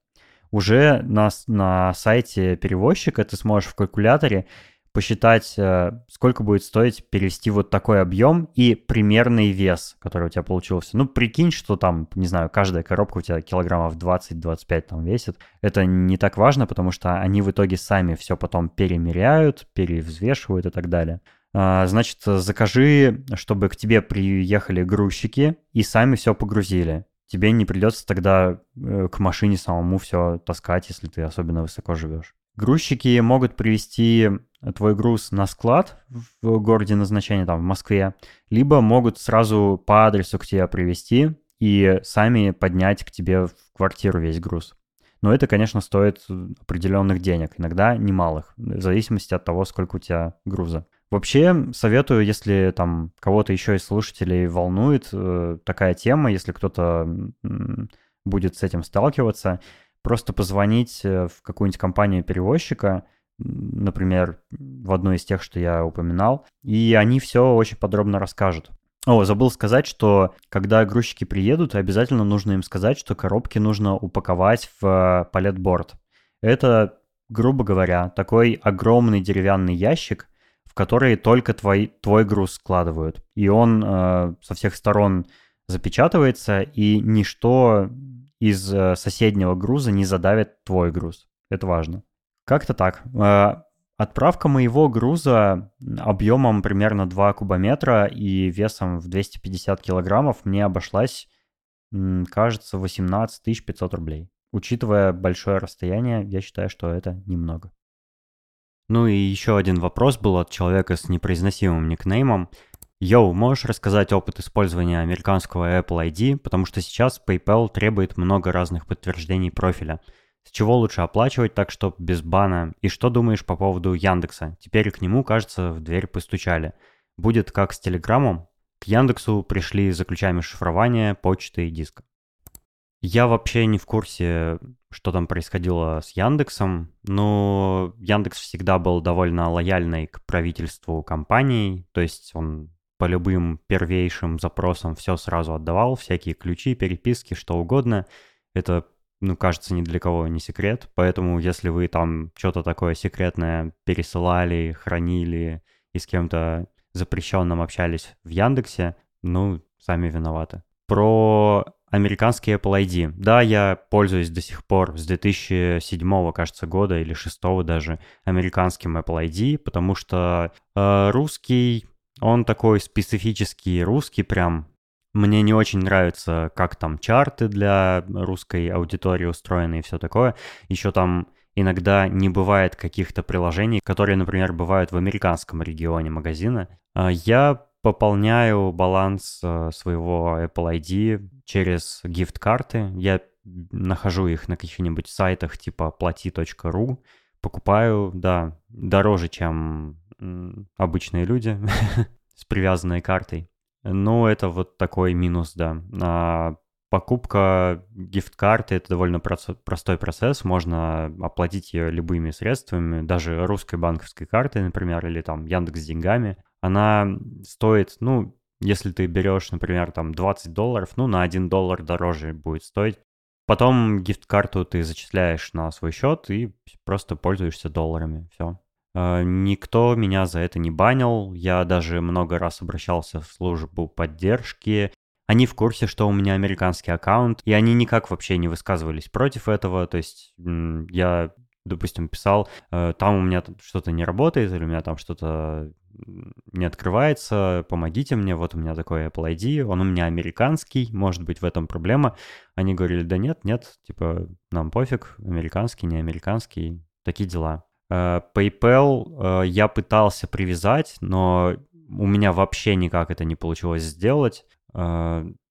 Уже на, на сайте перевозчика ты сможешь в калькуляторе посчитать, э, сколько будет стоить перевести вот такой объем и примерный вес, который у тебя получился. Ну, прикинь, что там, не знаю, каждая коробка у тебя килограммов 20-25 там весит. Это не так важно, потому что они в итоге сами все потом перемеряют, перевзвешивают и так далее. А, значит, закажи, чтобы к тебе приехали грузчики и сами все погрузили. Тебе не придется тогда э, к машине самому все таскать, если ты особенно высоко живешь. Грузчики могут привезти твой груз на склад в городе назначения, там, в Москве, либо могут сразу по адресу к тебе привезти и сами поднять к тебе в квартиру весь груз. Но это, конечно, стоит определенных денег, иногда немалых, в зависимости от того, сколько у тебя груза. Вообще, советую, если там кого-то еще из слушателей волнует э, такая тема, если кто-то будет с этим сталкиваться, просто позвонить э, в какую-нибудь компанию перевозчика, например, в одну из тех, что я упоминал, и они все очень подробно расскажут. О, забыл сказать, что когда грузчики приедут, обязательно нужно им сказать, что коробки нужно упаковать в э, палетборд. Это, грубо говоря, такой огромный деревянный ящик, которые только твой, твой груз складывают. И он э, со всех сторон запечатывается, и ничто из э, соседнего груза не задавит твой груз. Это важно. Как-то так. Э, отправка моего груза объемом примерно 2 кубометра и весом в 250 килограммов мне обошлась, кажется, 18 500 рублей. Учитывая большое расстояние, я считаю, что это немного. Ну и еще один вопрос был от человека с непроизносимым никнеймом. Йоу, можешь рассказать опыт использования американского Apple ID, потому что сейчас PayPal требует много разных подтверждений профиля. С чего лучше оплачивать так, чтобы без бана? И что думаешь по поводу Яндекса? Теперь к нему, кажется, в дверь постучали. Будет как с Телеграмом? К Яндексу пришли за ключами шифрования, почты и диска. Я вообще не в курсе, что там происходило с Яндексом, но Яндекс всегда был довольно лояльной к правительству компанией, то есть он по любым первейшим запросам все сразу отдавал, всякие ключи, переписки, что угодно. Это, ну, кажется, ни для кого не секрет, поэтому если вы там что-то такое секретное пересылали, хранили и с кем-то запрещенном общались в Яндексе, ну, сами виноваты. Про американский Apple ID. Да, я пользуюсь до сих пор с 2007, кажется, года или 6 даже американским Apple ID, потому что э, русский, он такой специфический русский прям. Мне не очень нравится, как там чарты для русской аудитории устроены и все такое. Еще там иногда не бывает каких-то приложений, которые, например, бывают в американском регионе магазина. А, я пополняю баланс э, своего Apple ID через гифт-карты. Я нахожу их на каких-нибудь сайтах типа плати.ру, покупаю, да, дороже, чем обычные люди *laughs* с привязанной картой. Ну, это вот такой минус, да. А покупка гифт-карты — это довольно простой процесс. Можно оплатить ее любыми средствами, даже русской банковской картой, например, или там Яндекс деньгами она стоит, ну, если ты берешь, например, там 20 долларов, ну, на 1 доллар дороже будет стоить. Потом гифт-карту ты зачисляешь на свой счет и просто пользуешься долларами. Все. А, никто меня за это не банил. Я даже много раз обращался в службу поддержки. Они в курсе, что у меня американский аккаунт, и они никак вообще не высказывались против этого. То есть я, допустим, писал, «Э, там у меня что-то не работает, или у меня там что-то не открывается, помогите мне, вот у меня такой Apple ID, он у меня американский, может быть в этом проблема. Они говорили, да нет, нет, типа нам пофиг, американский, не американский, такие дела. Э, PayPal э, я пытался привязать, но у меня вообще никак это не получилось сделать.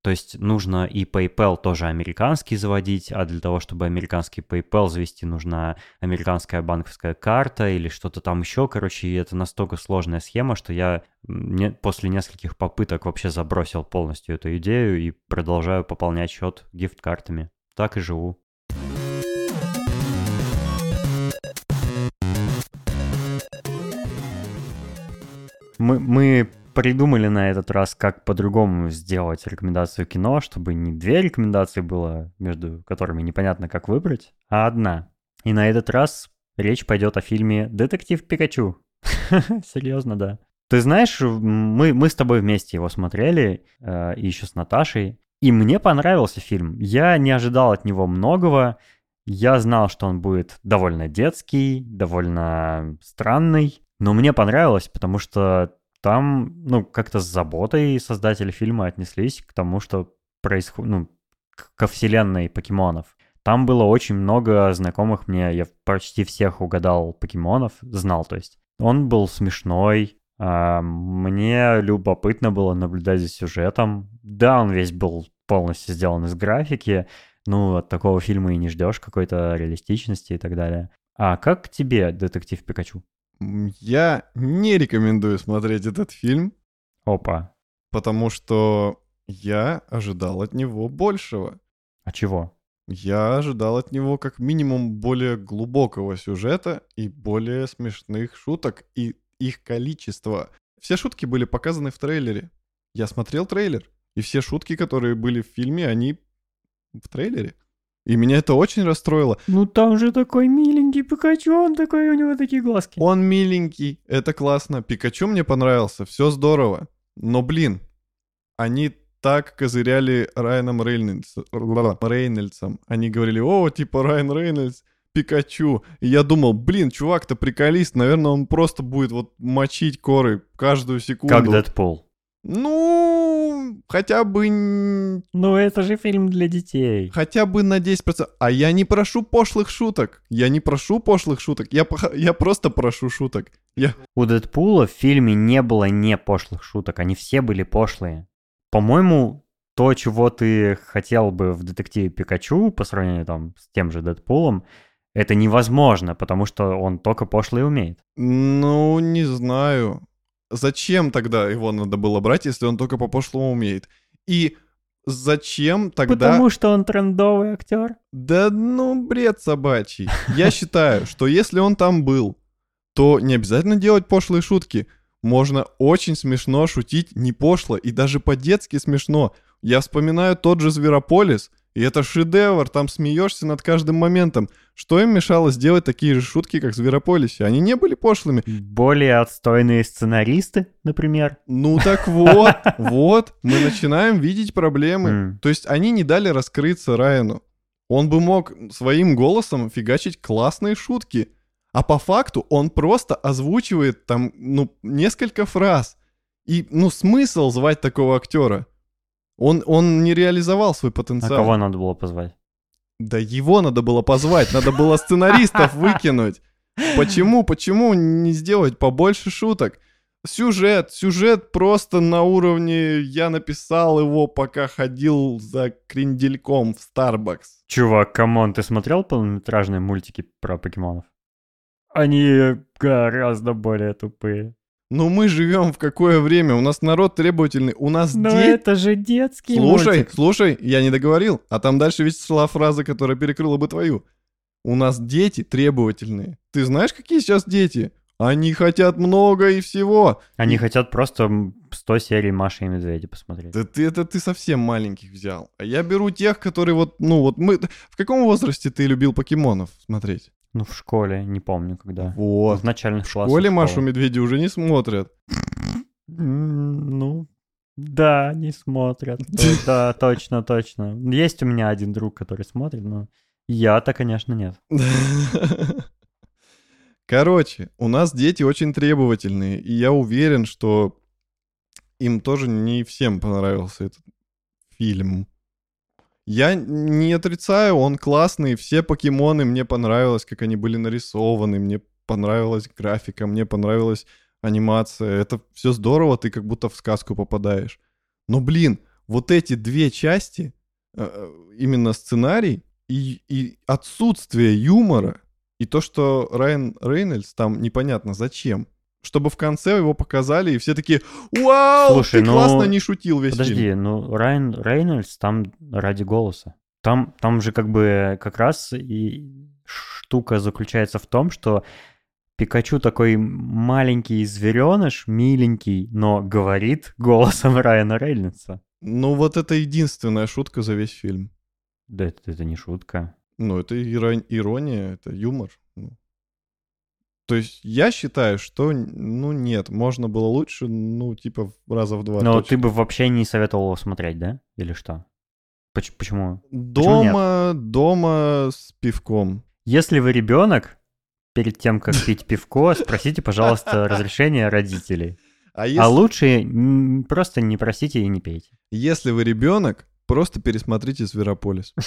То есть нужно и PayPal тоже американский заводить, а для того, чтобы американский PayPal завести, нужна американская банковская карта или что-то там еще. Короче, это настолько сложная схема, что я не, после нескольких попыток вообще забросил полностью эту идею и продолжаю пополнять счет гифт-картами. Так и живу. Мы, мы придумали на этот раз, как по-другому сделать рекомендацию кино, чтобы не две рекомендации было, между которыми непонятно, как выбрать, а одна. И на этот раз речь пойдет о фильме «Детектив Пикачу». *laughs* Серьезно, да. Ты знаешь, мы, мы с тобой вместе его смотрели, э, еще с Наташей, и мне понравился фильм. Я не ожидал от него многого. Я знал, что он будет довольно детский, довольно странный, но мне понравилось, потому что там, ну, как-то с заботой создатели фильма отнеслись к тому, что происходит, ну, ко вселенной покемонов. Там было очень много знакомых мне, я почти всех угадал покемонов, знал, то есть. Он был смешной, а, мне любопытно было наблюдать за сюжетом. Да, он весь был полностью сделан из графики, ну, от такого фильма и не ждешь какой-то реалистичности и так далее. А как тебе детектив Пикачу? Я не рекомендую смотреть этот фильм. Опа. Потому что я ожидал от него большего. А чего? Я ожидал от него как минимум более глубокого сюжета и более смешных шуток и их количество. Все шутки были показаны в трейлере. Я смотрел трейлер, и все шутки, которые были в фильме, они в трейлере. И меня это очень расстроило. Ну там же такой миленький Пикачу, он такой, у него такие глазки. Он миленький, это классно. Пикачу мне понравился, все здорово. Но, блин, они так козыряли Райаном Рейнольдс, Рейнольдсом. Они говорили, о, типа Райан Рейнольдс, Пикачу. И я думал, блин, чувак-то приколист, наверное, он просто будет вот мочить коры каждую секунду. Как Дэдпул. Ну, хотя бы... Ну, это же фильм для детей. Хотя бы на 10%. А я не прошу пошлых шуток. Я не прошу пошлых шуток. Я, я просто прошу шуток. Я... У Дэдпула в фильме не было не пошлых шуток. Они все были пошлые. По-моему, то, чего ты хотел бы в детективе Пикачу по сравнению там с тем же Дэдпулом, это невозможно, потому что он только пошлый умеет. Ну, не знаю зачем тогда его надо было брать, если он только по пошлому умеет? И зачем тогда... Потому что он трендовый актер. Да ну, бред собачий. Я считаю, *laughs* что если он там был, то не обязательно делать пошлые шутки. Можно очень смешно шутить не пошло и даже по-детски смешно. Я вспоминаю тот же Зверополис, И это шедевр, там смеешься над каждым моментом. Что им мешало сделать такие же шутки, как в Зверополисе? Они не были пошлыми. Более отстойные сценаристы, например. Ну так вот, *laughs* вот, мы начинаем видеть проблемы. То есть они не дали раскрыться Райану. Он бы мог своим голосом фигачить классные шутки. А по факту он просто озвучивает там, ну, несколько фраз. И, ну, смысл звать такого актера? Он, он не реализовал свой А потенциал. кого надо было позвать? Да его надо было позвать, надо было сценаристов *laughs* выкинуть. Почему, почему не сделать побольше шуток? Сюжет, сюжет просто на уровне «я написал его, пока ходил за крендельком в Старбакс». Чувак, come on, ты смотрел полнометражные мультики про покемонов? Они гораздо более тупые. Ну мы живем в какое время? У нас народ требовательный, у нас Но дети... это же детский Слушай, мультик. слушай, я не договорил, а там дальше ведь шла фраза, которая перекрыла бы твою. У нас дети требовательные. Ты знаешь, какие сейчас дети? Они хотят много и всего. Они хотят просто м, 100 серий Маши и Медведя посмотреть. Да ты это ты совсем маленьких взял. А я беру тех, которые вот, ну вот мы... В каком возрасте ты любил покемонов смотреть? Ну, в школе, не помню, когда. Вот. В начальных В классах школе Машу школы. Медведя уже не смотрят. Ну, да, не смотрят. То- *laughs* Да, точно, точно. Есть у меня один друг, который смотрит, но я-то, конечно, нет. *laughs* Короче, у нас дети очень требовательные, и я уверен, что им тоже не всем понравился этот фильм. Я не отрицаю, он классный, все покемоны мне понравилось, как они были нарисованы, мне понравилась графика, мне понравилась анимация. Это все здорово, ты как будто в сказку попадаешь. Но, блин, вот эти две части, э, именно сценарий и, и отсутствие юмора, и то, что Райан Рейнольдс там непонятно зачем. Чтобы в конце его показали, и все такие «Вау, Слушай, ты ну, классно не шутил весь Подожди, фильм». ну Райан Рейнольдс там ради голоса. Там, там же как бы как раз и штука заключается в том, что Пикачу такой маленький звереныш, миленький, но говорит голосом Райана Рейнольдса. Ну вот это единственная шутка за весь фильм. Да это, это не шутка. Ну это иро- ирония, это юмор. ну. То есть я считаю, что, ну нет, можно было лучше, ну типа раза в два. Но точно. ты бы вообще не советовал его смотреть, да? Или что? Поч- почему? Дома, дома с пивком. Если вы ребенок, перед тем, как *laughs* пить пивко, спросите, пожалуйста, разрешение родителей. А если, А лучше просто не просите и не пейте. если вы ребенок, просто пересмотрите Зверополис. *laughs*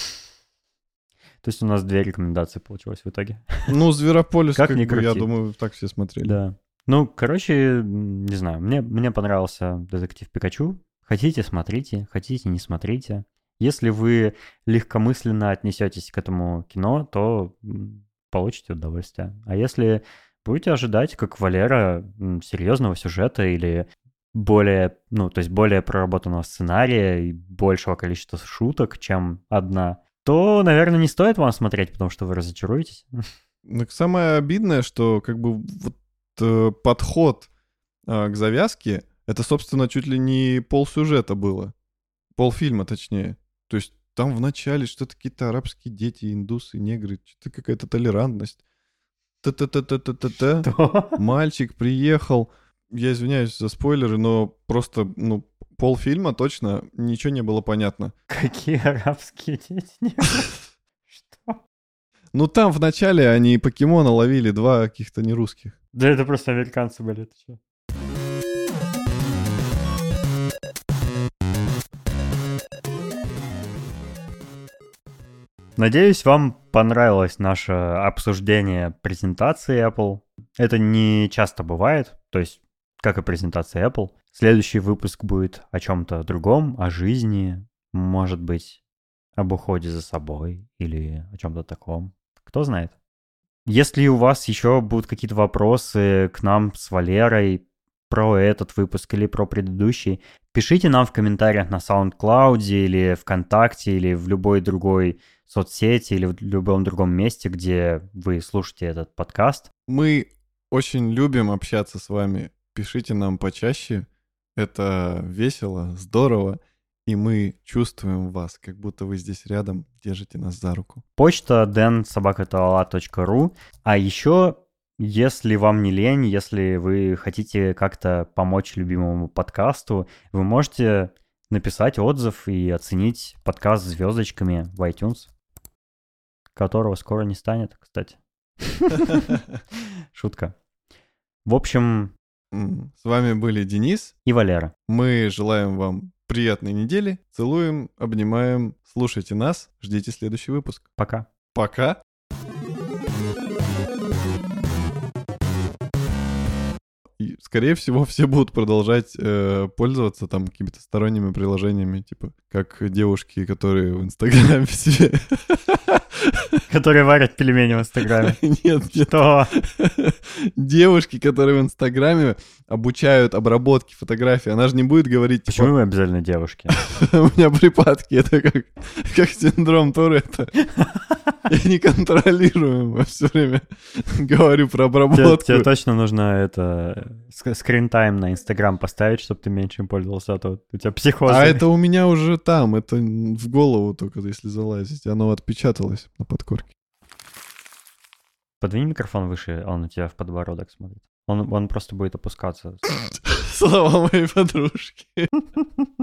То есть у нас две рекомендации получилось в итоге. Ну, Зверополис, Как как, ни бы, я думаю, так все смотрели. Да. Ну, короче, не знаю, мне, мне понравился детектив Пикачу. Хотите, смотрите, хотите, не смотрите. Если вы легкомысленно отнесетесь к этому кино, то получите удовольствие. А если будете ожидать, как Валера, серьезного сюжета или более, ну, то есть более проработанного сценария и большего количества шуток, чем одна, то, наверное, не стоит вам смотреть, потому что вы разочаруетесь. Ну, самое обидное, что как бы вот э, подход а, к завязке, это, собственно, чуть ли не полсюжета было. Полфильма, точнее. То есть там в начале что-то какие-то арабские дети, индусы, негры, что-то какая-то толерантность. Та-та-та-та-та-та. Мальчик приехал. Я извиняюсь за спойлеры, но просто, ну, полфильма точно ничего не было понятно. Какие арабские дети? *laughs* Что? Ну, там в начале они покемона ловили, два каких-то нерусских. Да это просто американцы были, ты что? Надеюсь, вам понравилось наше обсуждение презентации Apple. Это не часто бывает, то есть как и презентация Apple. Следующий выпуск будет о чем-то другом, о жизни, может быть, об уходе за собой или о чем-то таком. Кто знает. Если у вас еще будут какие-то вопросы к нам с Валерой про этот выпуск или про предыдущий, пишите нам в комментариях на SoundCloud или ВКонтакте или в любой другой соцсети или в любом другом месте, где вы слушаете этот подкаст. Мы очень любим общаться с вами. Пишите нам почаще. Это весело, здорово. И мы чувствуем вас, как будто вы здесь рядом, держите нас за руку. Почта densobakatala.ru. А еще, если вам не лень, если вы хотите как-то помочь любимому подкасту, вы можете написать отзыв и оценить подкаст звездочками в iTunes, которого скоро не станет, кстати. *laughs* Шутка. В общем... С вами были Денис и Валера. Мы желаем вам приятной недели. Целуем, обнимаем. Слушайте нас. Ждите следующий выпуск. Пока. Пока. И, скорее всего, все будут продолжать э, пользоваться там какими-то сторонними приложениями, типа как девушки, которые в Инстаграме *laughs* себе Которые варят пельмени в Инстаграме. *laughs* Нет, Что? Девушки, которые в Инстаграме обучают обработке фотографий. Она же не будет говорить... типа, Почему мы обязательно девушки? *laughs* У меня припадки. Это как, как синдром Туретта. Я не контролируемо все время говорю про обработку. Тебе, тебе точно нужно это скрин-тайм на Инстаграм поставить, чтобы ты меньше им пользовался, а то у тебя психоз. А это у меня уже там, это в голову только если залазить. Оно отпечаталось на подкорке. Подвинь микрофон выше, он у тебя в подбородок смотрит. Он, он просто будет опускаться. *laughs* Слова моей подружки. *laughs*